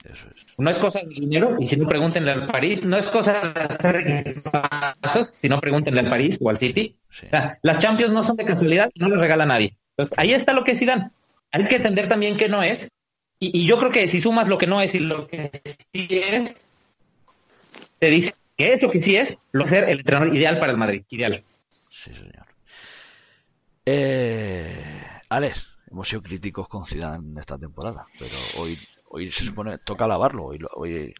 No es cosa de dinero, y si no pregúntenle al París, no es cosa de hacer pasos, si no pregúntenle al París o al City. las Champions no son de casualidad, no lo regala nadie. Entonces, ahí está lo que sí dan. Hay que entender también que no es. Y, yo creo que si sumas lo que no es y lo que sí es, te dice que es lo que sí es, lo ser el entrenador ideal para el Madrid. Ideal. Sí, señor. Eh, Alex, hemos sido críticos con Zidane esta temporada, pero hoy hoy se supone toca alabarlo, hoy, hoy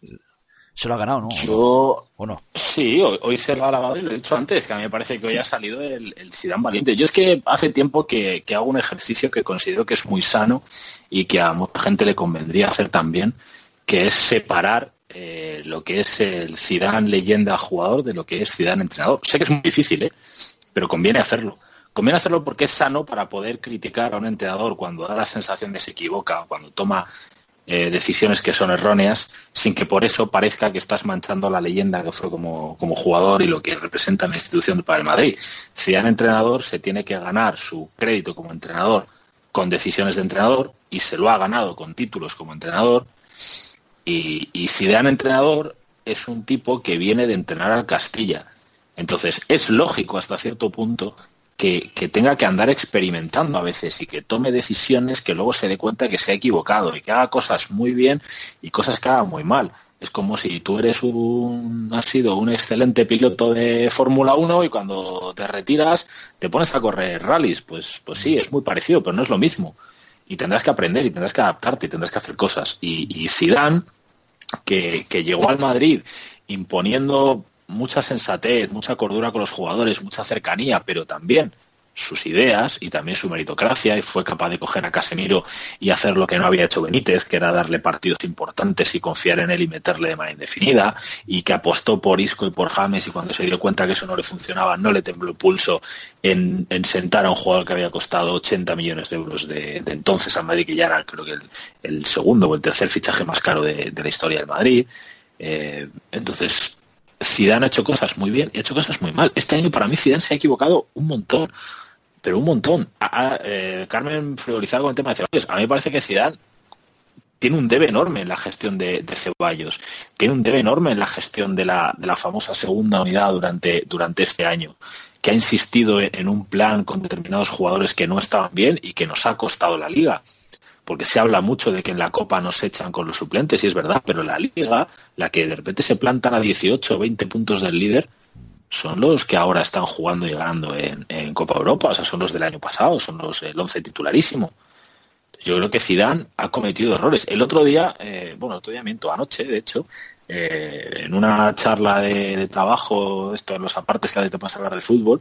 se lo ha ganado, ¿no? Yo... ¿O no? Sí, hoy, se lo ha lavado y lo he dicho antes, que a mí me parece que hoy ha salido el, el Zidane valiente. Yo es que hace tiempo que, hago un ejercicio que considero que es muy sano y que a mucha gente le convendría hacer también, que es separar eh, lo que es el Zidane leyenda jugador de lo que es Zidane entrenador. Sé que es muy difícil, ¿eh? pero conviene hacerlo. Conviene hacerlo porque es sano para poder criticar a un entrenador cuando da la sensación de que se equivoca, cuando toma eh, decisiones que son erróneas, sin que por eso parezca que estás manchando la leyenda que fue como, jugador y lo que representa la institución para el Madrid. Zidane entrenador se tiene que ganar su crédito como entrenador con decisiones de entrenador y se lo ha ganado con títulos como entrenador. Y, y Zidane entrenador es un tipo que viene de entrenar al Castilla. Entonces es lógico hasta cierto punto que, tenga que andar experimentando a veces y que tome decisiones que luego se dé cuenta que se ha equivocado y que haga cosas muy bien y cosas que haga muy mal. Es como si tú eres un, has sido un excelente piloto de Fórmula 1 y cuando te retiras te pones a correr rallies. Pues, pues sí, es muy parecido, pero no es lo mismo. Y tendrás que aprender y tendrás que adaptarte y tendrás que hacer cosas. Y, y Zidane, que, que llegó al Madrid imponiendo mucha sensatez, mucha cordura con los jugadores, mucha cercanía, pero también sus ideas y también su meritocracia y fue capaz de coger a Casemiro y hacer lo que no había hecho Benítez, que era darle partidos importantes y confiar en él y meterle de manera indefinida y que apostó por Isco y por James y cuando se dio cuenta que eso no le funcionaba no le tembló el pulso en, sentar a un jugador que había costado 80 millones de euros de, entonces al Madrid que ya era creo que el, segundo o el tercer fichaje más caro de, la historia del Madrid. Eh, entonces Zidane ha hecho cosas muy bien y ha hecho cosas muy mal. Este año para mí Zidane se ha equivocado un montón, pero un montón. Eh, Carmen frivolizaba con el tema de Ceballos. A mí me parece que Zidane tiene un debe enorme en la gestión de, Ceballos, tiene un debe enorme en la gestión de la, de la famosa segunda unidad durante, durante este año, que ha insistido en un plan con determinados jugadores que no estaban bien y que nos ha costado la liga porque se habla mucho de que en la Copa nos echan con los suplentes, y es verdad, pero la Liga, la que de repente se plantan a 18 o 20 puntos del líder, son los que ahora están jugando y ganando en, en, Copa Europa, o sea, son los del año pasado, son los el 11 titularísimo. Yo creo que Zidane ha cometido errores. El otro día, eh, bueno, el otro día miento, anoche, de hecho, eh, en una charla de, trabajo, esto en los apartes que a te pasa hablar de fútbol,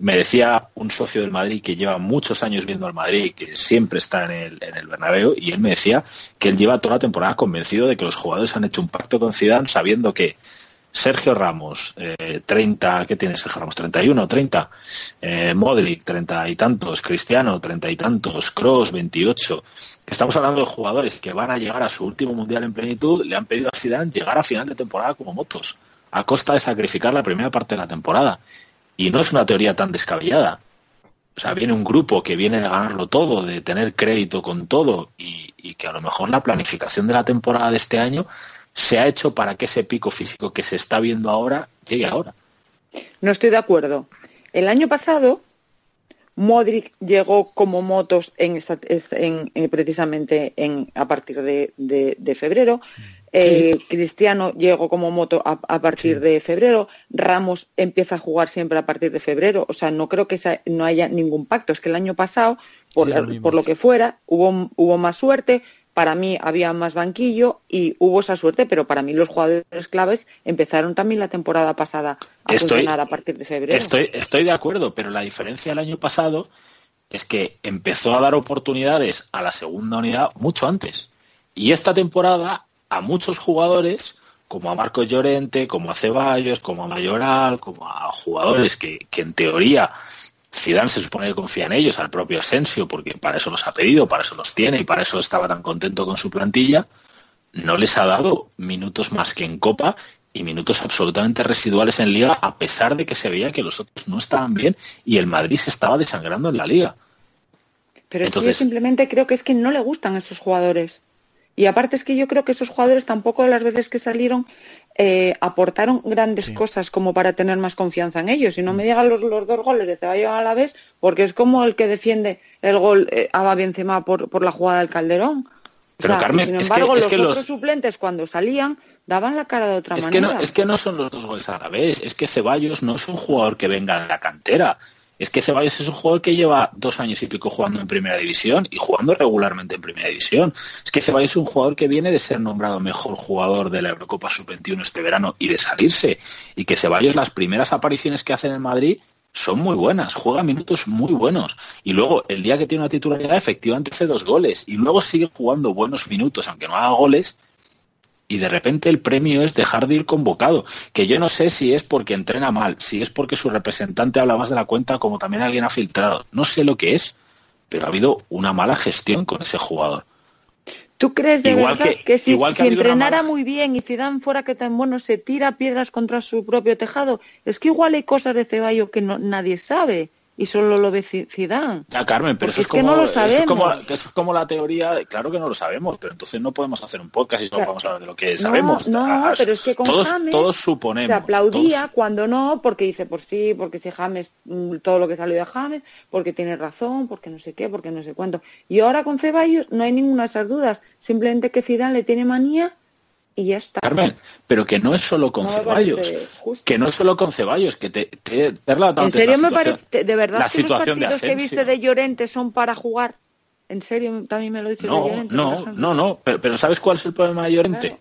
me decía un socio del Madrid que lleva muchos años viendo al Madrid y que siempre está en el, en el Bernabéu, y él me decía que él lleva toda la temporada convencido de que los jugadores han hecho un pacto con Zidane sabiendo que Sergio Ramos, eh, 30, ¿qué tiene Sergio Ramos? 31, 30. Eh, Modric, 30 y tantos. Cristiano, 30 y tantos. Cross, 28. Estamos hablando de jugadores que van a llegar a su último mundial en plenitud. Le han pedido a Zidane llegar a final de temporada como motos, a costa de sacrificar la primera parte de la temporada. Y no es una teoría tan descabellada. O sea, viene un grupo que viene de ganarlo todo, de tener crédito con todo y que a lo mejor la planificación de la temporada de este año se ha hecho para que ese pico físico que se está viendo ahora llegue ahora. No estoy de acuerdo. El año pasado, Modric llegó como motos en, precisamente en, a partir de, febrero. Eh, Cristiano llegó como moto a, partir de febrero. Ramos empieza a jugar siempre a partir de febrero. O sea, no creo que no haya ningún pacto. Es que el año pasado, por, por lo que fuera, hubo, hubo más suerte para mí había más banquillo y hubo esa suerte, pero para mí los jugadores claves empezaron también la temporada pasada a funcionar a partir de febrero. Estoy, estoy de acuerdo, pero la diferencia del año pasado es que empezó a dar oportunidades a la segunda unidad mucho antes. Y esta temporada a muchos jugadores, como a Marco Llorente, como a Ceballos, como a Mayoral, como a jugadores que, que en teoría Zidane se supone que confía en ellos, al propio Asensio, porque para eso los ha pedido, para eso los tiene y para eso estaba tan contento con su plantilla, no les ha dado minutos más que en Copa y minutos absolutamente residuales en Liga, a pesar de que se veía que los otros no estaban bien y el Madrid se estaba desangrando en la Liga. Pero yo simplemente creo que es que no le gustan esos jugadores. Y aparte es que yo creo que esos jugadores tampoco las veces que salieron eh, aportaron grandes cosas como para tener más confianza en ellos. Y no me digan los, dos goles de Ceballos a la vez, porque es como el que defiende el gol eh, a Benzema por, por la jugada del Calderón. Pero Carmen, sin embargo, los otros suplentes cuando salían daban la cara de otra es manera. Que no, es que no son los dos goles a la vez, es que Ceballos no es un jugador que venga en la cantera. Es que Ceballos es un jugador que lleva dos años y pico jugando en primera división y jugando regularmente en primera división. Es que Ceballos es un jugador que viene de ser nombrado mejor jugador de la Eurocopa Sub-21 este verano y de salirse. Y que Ceballos las primeras apariciones que hace en el Madrid son muy buenas, juega minutos muy buenos. Y luego, el día que tiene una titularidad, efectivamente hace dos goles. Y luego sigue jugando buenos minutos, aunque no haga goles, y de repente el premio es dejar de ir convocado, que yo no sé si es porque entrena mal, si es porque su representante habla más de la cuenta como también alguien ha filtrado, no sé lo que es, pero ha habido una mala gestión con ese jugador. ¿Tú crees de verdad que, si, entrenara muy bien y Zidane fuera que tan bueno se tira piedras contra su propio tejado? Es que igual hay cosas de Ceballo que no, nadie sabe y solo lo ve Zidane. Ya, Carmen, pero eso es, como, no eso es, como, es, como, la teoría, claro que no lo sabemos, pero entonces no podemos hacer un podcast y no podemos hablar de lo que sabemos. No, pero es que con todos, James todos suponemos. Se aplaudía cuando no, porque dice, por sí, porque si James, mm, todo lo que salió de James, porque tiene razón, porque no sé qué, porque no sé cuánto. Y ahora con Ceballos no hay ninguna de esas dudas, simplemente que Zidane le tiene manía y ya está. Carmen, pero que no es solo con Ceballos, que no es solo con Ceballos, que te, te, ¿En serio me parece, de verdad que los partidos que viste de Llorente son para jugar? ¿En serio también me lo dice no, de Llorente? No, no, no, pero, ¿sabes cuál es el problema de Llorente?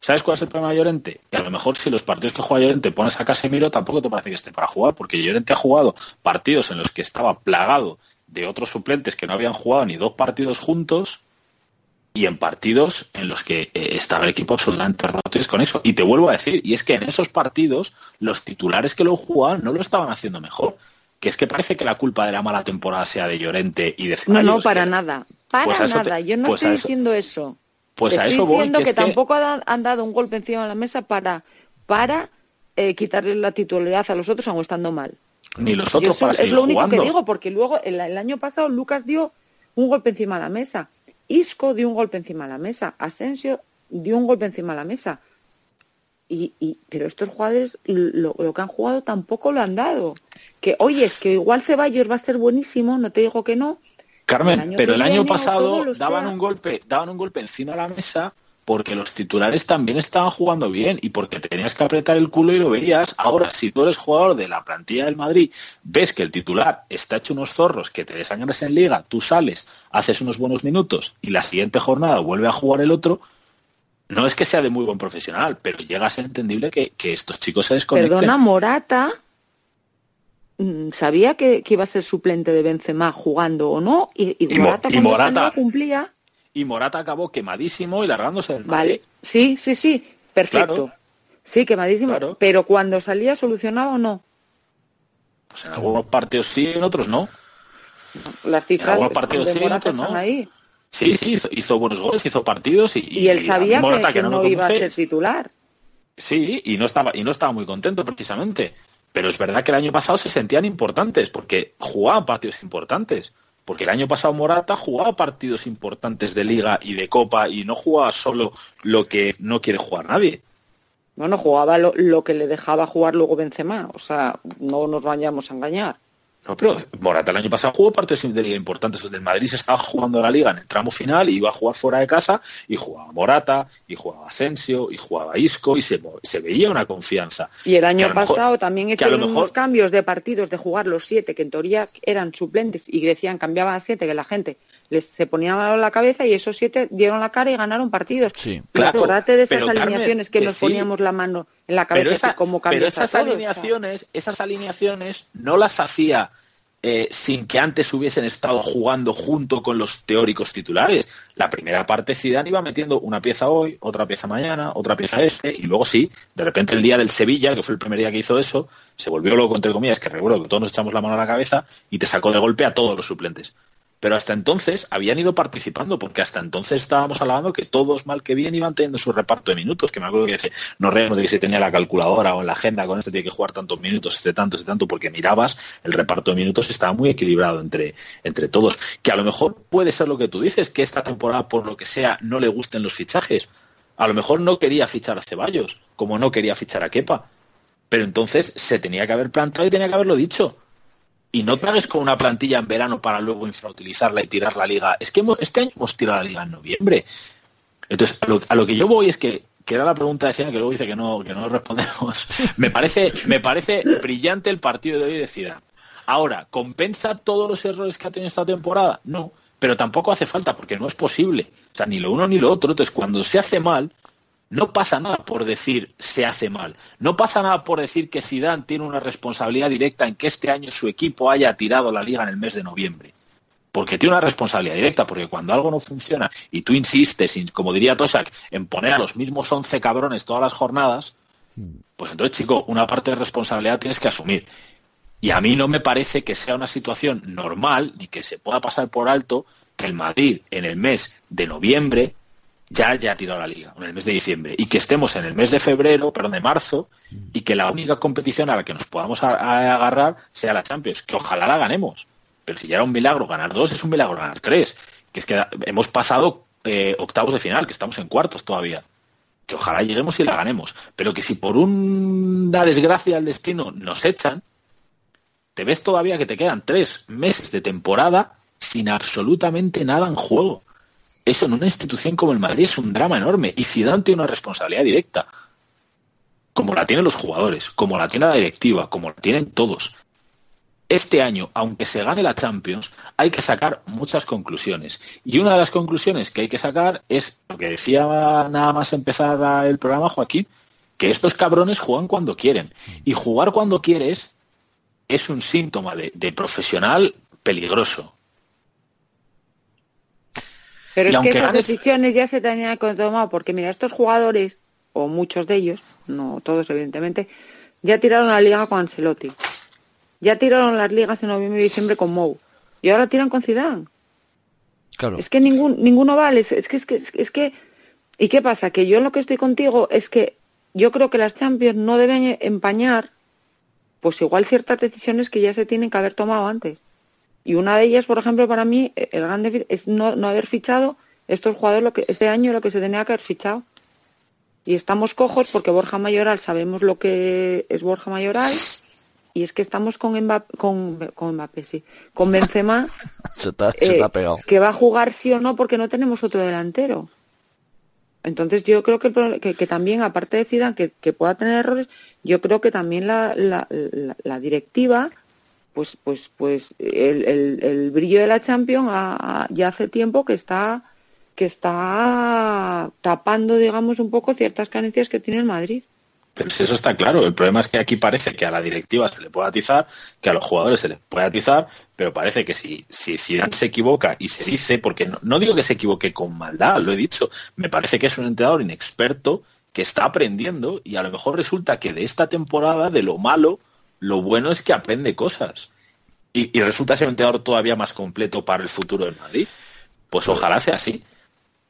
¿Sabes cuál es el problema de Llorente? Que a lo mejor si los partidos que juega Llorente pones a Casemiro tampoco te parece que esté para jugar, porque Llorente ha jugado partidos en los que estaba plagado de otros suplentes que no habían jugado ni dos partidos juntos y en partidos en los que eh, estaba el equipo absolutamente roto y con eso. Y te vuelvo a decir, y es que en esos partidos los titulares que lo jugaban no lo estaban haciendo mejor. Que es que parece que la culpa de la mala temporada sea de Llorente y de Ceballos. No, no, para nada. Para pues nada. Yo no pues estoy diciendo eso. Pues a eso voy. diciendo que, tampoco han dado un golpe encima de la mesa para, para eh, quitarle la titularidad a los otros aun estando mal. Ni los otros para seguir Es lo único que digo, porque luego el año pasado Lucas dio un golpe encima de la mesa. Isco dio un golpe encima de la mesa, Asensio dio un golpe encima de la mesa. Y, y, pero estos jugadores lo, que han jugado tampoco lo han dado. Que oye, es que igual Ceballos va a ser buenísimo, no te digo que no. Carmen, pero el año pasado daban un golpe, daban un golpe encima de la mesa porque los titulares también estaban jugando bien y porque tenías que apretar el culo y lo veías. Ahora, si tú eres jugador de la plantilla del Madrid, ves que el titular está hecho unos zorros que te desangras en liga, tú sales, haces unos buenos minutos y la siguiente jornada vuelve a jugar el otro, no es que sea de muy buen profesional, pero llega a ser entendible que, estos chicos se desconecten. Perdona, Morata mm, sabía que, iba a ser suplente de Benzema jugando o no y, Morata, y Morata cumplía y Morata acabó quemadísimo y largándose del Vale, sí, sí, sí, perfecto. Sí, quemadísimo. Pero cuando salía, ¿solucionaba o no? Pues en algunos partidos sí, en otros no. Las cifras en algunos partidos sí, en otros no. Ahí. Sí, sí, hizo, buenos goles, hizo partidos y, y él sabía que, no, iba a ser titular. Sí, y no estaba y no estaba muy contento precisamente. Pero es verdad que el año pasado se sentían importantes porque jugaban partidos importantes. Porque el año pasado Morata jugaba partidos importantes de liga y de copa y no jugaba solo lo que no quiere jugar nadie. Bueno, jugaba lo, lo que le dejaba jugar luego Benzema. O sea, no nos vayamos a engañar. No, pero Morata el año pasado jugó partidos de liga importantes. Del Madrid se estaba jugando la liga en el tramo final, iba a jugar fuera de casa y jugaba Morata, y jugaba Asensio, y jugaba Isco, y se, se veía una confianza. Y el año pasado también hicieron unos cambios de partidos de jugar los siete, que en teoría eran suplentes, y decían cambiaban a siete, que la gente les se ponía mano en la cabeza y esos siete dieron la cara y ganaron partidos. Sí, claro, acordate de esas alineaciones que, nos poníamos la mano en la cabeza como Pero esas alineaciones, esas alineaciones no las hacía eh, sin que antes hubiesen estado jugando junto con los teóricos titulares. La primera parte Zidane iba metiendo una pieza hoy, otra pieza mañana, otra pieza este, y luego sí, de repente el día del Sevilla, que fue el primer día que hizo eso, se volvió loco entre comillas, que recuerdo que todos nos echamos la mano a la cabeza y te sacó de golpe a todos los suplentes. Pero hasta entonces habían ido participando, porque hasta entonces estábamos hablando que todos mal que bien iban teniendo su reparto de minutos, que me acuerdo que no reíamos de que se tenía la calculadora o en la agenda, con este tiene que jugar tantos minutos, este tanto, este tanto, porque mirabas, el reparto de minutos estaba muy equilibrado entre, entre todos. Que a lo mejor puede ser lo que tú dices, que esta temporada, por lo que sea, no le gusten los fichajes. A lo mejor no quería fichar a Ceballos, como no quería fichar a Kepa. Pero entonces se tenía que haber plantado y tenía que haberlo dicho y no traes con una plantilla en verano para luego infrautilizarla y tirar la liga. Es que este año hemos tirado la liga en noviembre. Entonces, a lo, que yo voy es que, que era la pregunta de Cien, que luego dice que no, que no respondemos. me parece, me parece brillante el partido de hoy de Zidane. Ahora, ¿compensa todos los errores que ha tenido esta temporada? No, pero tampoco hace falta porque no es posible. O sea, ni lo uno ni lo otro. Entonces, cuando se hace mal, no pasa nada por decir se hace mal. No pasa nada por decir que Zidane tiene una responsabilidad directa en que este año su equipo haya tirado la liga en el mes de noviembre. Porque tiene una responsabilidad directa, porque cuando algo no funciona y tú insistes, como diría Tosak, en poner a los mismos 11 cabrones todas las jornadas, pues entonces, chico, una parte de responsabilidad tienes que asumir. Y a mí no me parece que sea una situación normal ni que se pueda pasar por alto que el Madrid en el mes de noviembre ya haya tirado la liga, en el mes de diciembre, y que estemos en el mes de febrero, perdón, de marzo, y que la única competición a la que nos podamos agarrar sea la Champions, que ojalá la ganemos. Pero si ya era un milagro ganar dos, es un milagro ganar tres. Que es que hemos pasado eh, octavos de final, que estamos en cuartos todavía. Que ojalá lleguemos y la ganemos. Pero que si por una desgracia del destino nos echan, te ves todavía que te quedan tres meses de temporada sin absolutamente nada en juego. Eso en una institución como el Madrid es un drama enorme y Zidane tiene una responsabilidad directa, como la tienen los jugadores, como la tiene la directiva, como la tienen todos. Este año, aunque se gane la Champions, hay que sacar muchas conclusiones. Y una de las conclusiones que hay que sacar es lo que decía nada más empezar el programa Joaquín, que estos cabrones juegan cuando quieren. Y jugar cuando quieres es un síntoma de, de profesional peligroso. Pero es que esas decisiones ya se tenían que tomar, porque mira, estos jugadores, o muchos de ellos, no todos evidentemente, ya tiraron la liga con Ancelotti. Ya tiraron las ligas en noviembre y diciembre con Mou. Y ahora tiran con Zidane. Claro. Es que ningún, ninguno vale. Es, que, es que, es que, ¿y qué pasa? Que yo en lo que estoy contigo es que yo creo que las Champions no deben empañar, pues igual ciertas decisiones que ya se tienen que haber tomado antes. Y una de ellas, por ejemplo, para mí, eh, el grande es no, haber fichado estos jugadores lo que este año lo que se tenía que haber fichado. Y estamos cojos porque Borja Mayoral sabemos lo que es Borja Mayoral y es que estamos con Mbappé, con, con sí, con Benzema eh, que va a jugar sí o no porque no tenemos otro delantero. Entonces yo creo que, que, también, aparte de Zidane, que, que, pueda tener errores, yo creo que también la, la, la directiva pues, pues, pues el, el, brillo de la Champions ya hace tiempo que está que está tapando, digamos, un poco ciertas carencias que tiene el Madrid. Pero si eso está claro, el problema es que aquí parece que a la directiva se le puede atizar, que a los jugadores se les puede atizar, pero parece que si, si Zidane se equivoca y se dice, porque no, no digo que se equivoque con maldad, lo he dicho, me parece que es un entrenador inexperto que está aprendiendo y a lo mejor resulta que de esta temporada, de lo malo, lo bueno es que aprende cosas. Y, resulta ser un entrenador todavía más completo para el futuro del Madrid. Pues ojalá sea así.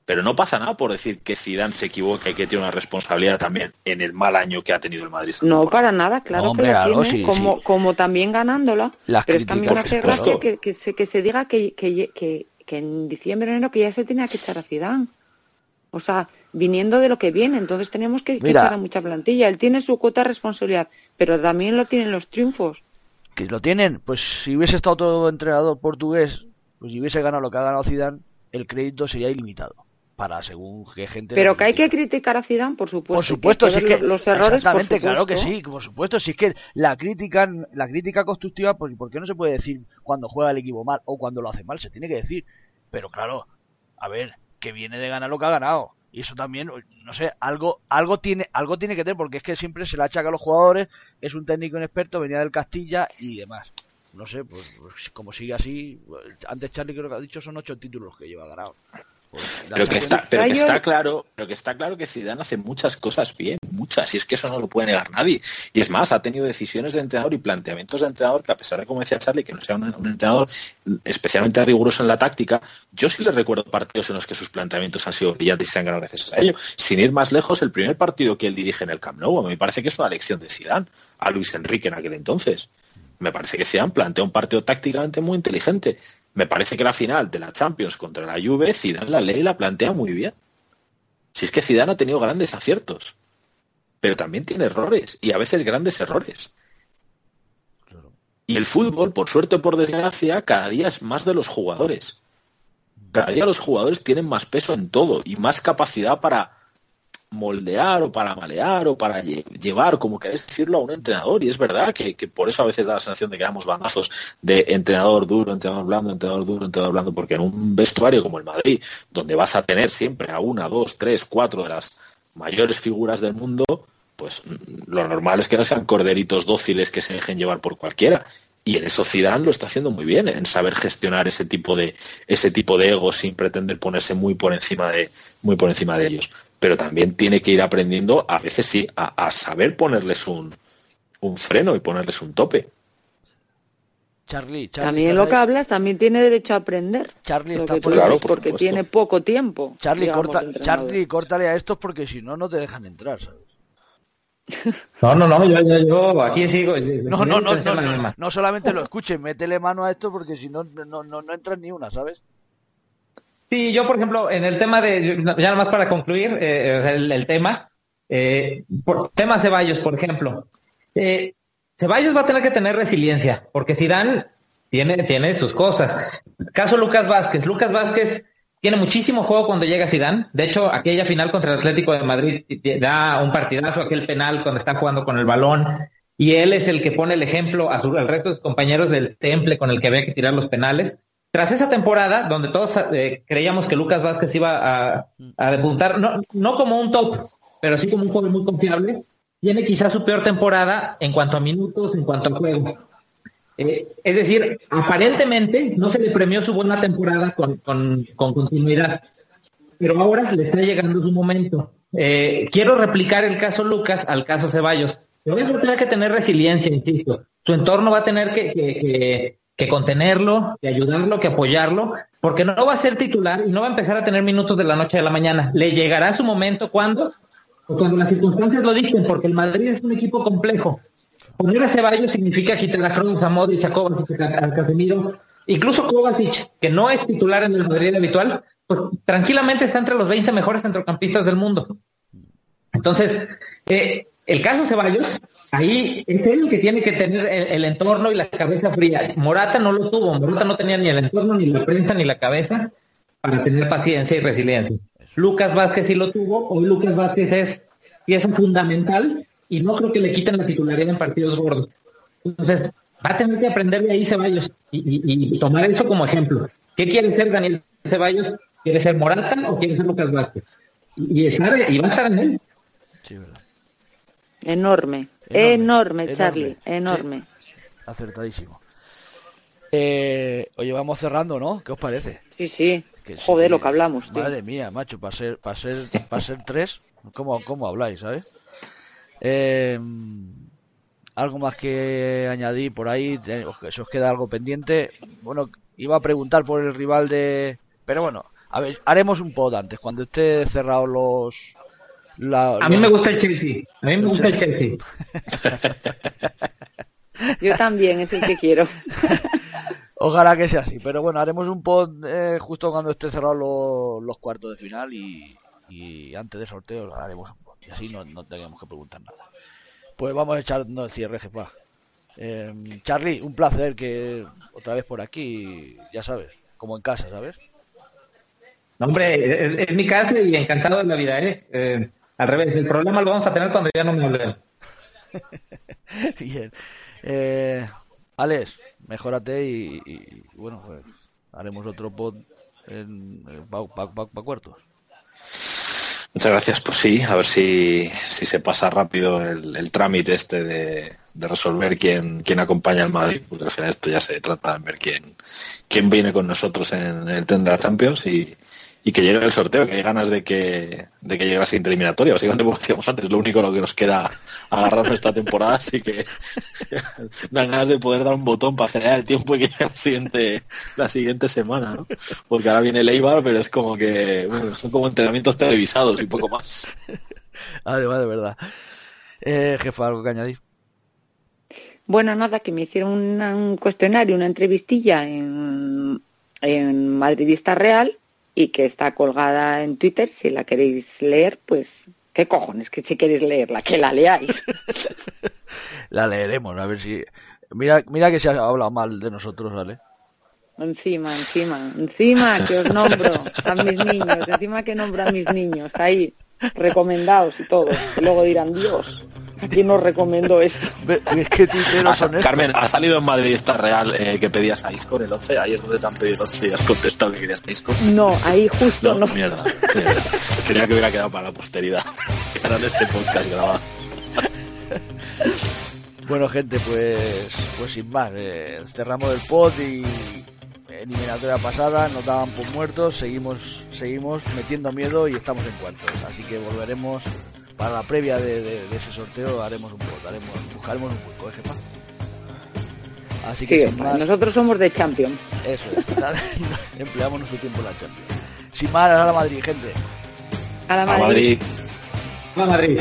Pero no pasa nada por decir que Zidane se equivoca y que tiene una responsabilidad también en el mal año que ha tenido el Madrid. No, para nada, claro que lo tiene, como, como también ganándola. pero es que a mí me hace gracia que, se, que se diga que, que, que, en diciembre, enero, que ya se tenía que echar a Zidane. O sea, viniendo de lo que viene, entonces tenemos que, echar a mucha plantilla. Él tiene su cuota de responsabilidad, pero también lo tienen los triunfos. Que lo tienen, pues si hubiese estado todo entrenador portugués, pues si hubiese ganado lo que ha ganado Zidane, el crédito sería ilimitado. Para según qué gente pero que hay que criticar a Zidane por supuesto por supuesto si que, los errores exactamente claro que sí por supuesto si es que la crítica la crítica constructiva pues por qué no se puede decir cuando juega el equipo mal o cuando lo hace mal se tiene que decir. Pero claro a ver que viene de ganar lo que ha ganado y eso también no sé algo algo tiene algo tiene que tener porque es que siempre se le achaca a los jugadores es un técnico inexperto venía del Castilla y demás. No sé pues, pues como sigue así antes Charlie creo que ha dicho son ocho títulos que lleva ganado pero que, está, pero que está claro, pero que está claro que Zidane hace muchas cosas bien, muchas, y es que eso no lo puede negar nadie. Y es más, ha tenido decisiones de entrenador y planteamientos de entrenador que a pesar de como decía Charlie, que no sea un, entrenador especialmente riguroso en la táctica, yo sí le recuerdo partidos en los que sus planteamientos han sido brillantes y se han ganado gracias a ello. Sin ir más lejos, el primer partido que él dirige en el Camp Nou, a mí me parece que es una lección de Zidane, a Luis Enrique en aquel entonces. Me parece que Zidane plantea un partido tácticamente muy inteligente. Me parece que la final de la Champions contra la Juve, Zidane la ley la plantea muy bien. Si es que Zidane ha tenido grandes aciertos, pero también tiene errores y a veces grandes errores. Y el fútbol, por suerte o por desgracia, cada día es más de los jugadores. Cada día los jugadores tienen más peso en todo y más capacidad para moldear o para malear o para llevar, como queréis decirlo, a un entrenador. Y es verdad que, por eso a veces da la sensación de que damos bandazos de entrenador duro, entrenador blando, entrenador duro, entrenador blando, porque en un vestuario como el Madrid, donde vas a tener siempre a una, dos, tres, cuatro de las mayores figuras del mundo, pues lo normal es que no sean corderitos dóciles que se dejen llevar por cualquiera. Y en eso Zidane lo está haciendo muy bien, en saber gestionar ese tipo de ese tipo de egos sin pretender ponerse muy por encima de muy por encima de ellos. Pero también tiene que ir aprendiendo, a veces sí, a, saber ponerles un, un freno y ponerles un tope. Charlie, también lo que hablas también tiene derecho a aprender. Charlie está claro, porque tiene poco tiempo. Charlie, corta, Charlie, córtale a estos porque si no, no te dejan entrar, ¿sabes? No, no, no, yo, yo, aquí sigo. No, no, no, no, no, solamente lo escuchen, métele mano a esto porque si no, no, no, no entras ni una, ¿sabes? Sí, yo, por ejemplo, en el tema de, ya nada más para concluir eh, el, tema, eh, por, tema Ceballos, por ejemplo. Eh, Ceballos va a tener que tener resiliencia, porque dan tiene, tiene sus cosas. Caso Lucas Vázquez. Lucas Vázquez tiene muchísimo juego cuando llega Zidane. De hecho, aquella final contra el Atlético de Madrid da un partidazo, aquel penal cuando está jugando con el balón. Y él es el que pone el ejemplo a su, al resto de sus compañeros del temple con el que había que tirar los penales. Tras esa temporada, donde todos eh, creíamos que Lucas Vázquez iba a, a no, no como un top, pero sí como un joven muy confiable, tiene quizás su peor temporada en cuanto a minutos, en cuanto a juego. Eh, es decir, aparentemente no se le premió su buena temporada con, continuidad, pero ahora se le está llegando su momento. Eh, quiero replicar el caso Lucas al caso Ceballos. Ceballos va a tener que tener resiliencia, insisto. Su entorno va a tener que, contenerlo, que ayudarlo, que apoyarlo, porque no va a ser titular y no va a empezar a tener minutos de la noche a la mañana. Le llegará su momento cuando, cuando las circunstancias lo dicen, porque el Madrid es un equipo complejo. Poner a Ceballos significa quitar a Kroos, a Modric, a Kovacic, a Casemiro, incluso Kovacic, que no es titular en el Madrid habitual, pues tranquilamente está entre los 20 mejores centrocampistas del mundo. Entonces, eh, el caso Ceballos, ahí es él que tiene que tener el, entorno y la cabeza fría. Morata no lo tuvo, Morata no tenía ni el entorno, ni la prensa, ni la cabeza para tener paciencia y resiliencia. Lucas Vázquez sí lo tuvo, hoy Lucas Vázquez es pieza fundamental y no creo que le quiten la titularidad en partidos gordos. Entonces, va a tener que aprender de ahí Ceballos y, tomar eso como ejemplo. ¿Qué quiere ser Daniel Ceballos? ¿Quiere ser Morata o quiere ser Lucas Vázquez? Y, y va a estar en él. Enorme, enorme, Charlie, enorme. Acertadísimo. Eh, oye, vamos cerrando, ¿no? ¿Qué os parece? Sí, sí. Joder, lo que hablamos, tío. Madre mía, macho, para ser, para ser, para ser tres, ¿cómo, cómo habláis, sabes? Eh, algo más que añadir por ahí, se os queda algo pendiente. Bueno, iba a preguntar por el rival de... Pero bueno, a ver, haremos un pod antes, cuando esté cerrado los... A mí me gusta el Chelsea, a mí me gusta el Chelsea. Yo también, es el que quiero. Ojalá que sea así, pero bueno, haremos un pod eh, justo cuando esté cerrado los, cuartos de final y, y antes de sorteo haremos un y así no, no tenemos que preguntar nada. Pues vamos a echar no, el cierre, jefa. Eh, Charlie, un placer que otra vez por aquí, ya sabes, como en casa, ¿sabes? hombre, es, mi casa y encantado de la vida, ¿eh? ¿eh? Al revés, el problema lo vamos a tener cuando ya no me hablen. Bien. Eh, Alex, mejórate y, bueno, pues haremos otro pod en, para pa, cuartos. Muchas gracias. Pues sí, a ver si, si se pasa rápido el, trámite este de, de, resolver quién, quién acompaña al Madrid, porque al final esto ya se trata de ver quién, quién viene con nosotros en el Tendra Champions y, y que llegue el sorteo, que hay ganas de que, de que llegue la siguiente eliminatoria. Básicamente, como decíamos antes, lo único lo que nos queda agarrarnos esta temporada, así que dan ganas de poder dar un botón para acelerar el tiempo y que llegue la siguiente, la siguiente semana, ¿no? Porque ahora viene el Eibar, pero es como que, bueno, son como entrenamientos televisados y poco más. Vale, vale, verdad. Eh, jefa, ¿algo que añadir? Bueno, nada, que me hicieron un cuestionario, una entrevistilla en, en Madridista Real y que está colgada en Twitter. Si la queréis leer, pues qué cojones que si queréis leerla, que la leáis. la leeremos, a ver si... Mira, mira que se ha hablado mal de nosotros, ¿vale? Encima, encima, encima que os nombro a mis niños, encima que nombro a mis niños, ahí. recomendados y todo. Y luego dirán, Dios, ¿quién nos recomendó esto? Es que son. Carmen, ha salido en Madrid esta real eh, que pedías a Isco en el 11. Ahí es donde te han pedido el 11 y has contestado que querías a Isco. No, ahí justo No, no. mierda. mierda. Quería que hubiera quedado para la posteridad. Ahora en este podcast grabado. Bueno, gente, pues, pues sin más, eh, cerramos el pod y eliminatoria pasada, nos daban por muertos, seguimos, seguimos metiendo miedo y estamos en cuartos. Así que volveremos para la previa de, de- de ese sorteo, haremos un pod, haremos, buscaremos un hueco, ¿eh, jefa? Así Sí, que más, nosotros somos de Champions. eso es, empleamos nuestro tiempo en la Champions. Sin más, a la Madrid, gente. A la A Madrid. Madrid. Va Madrid.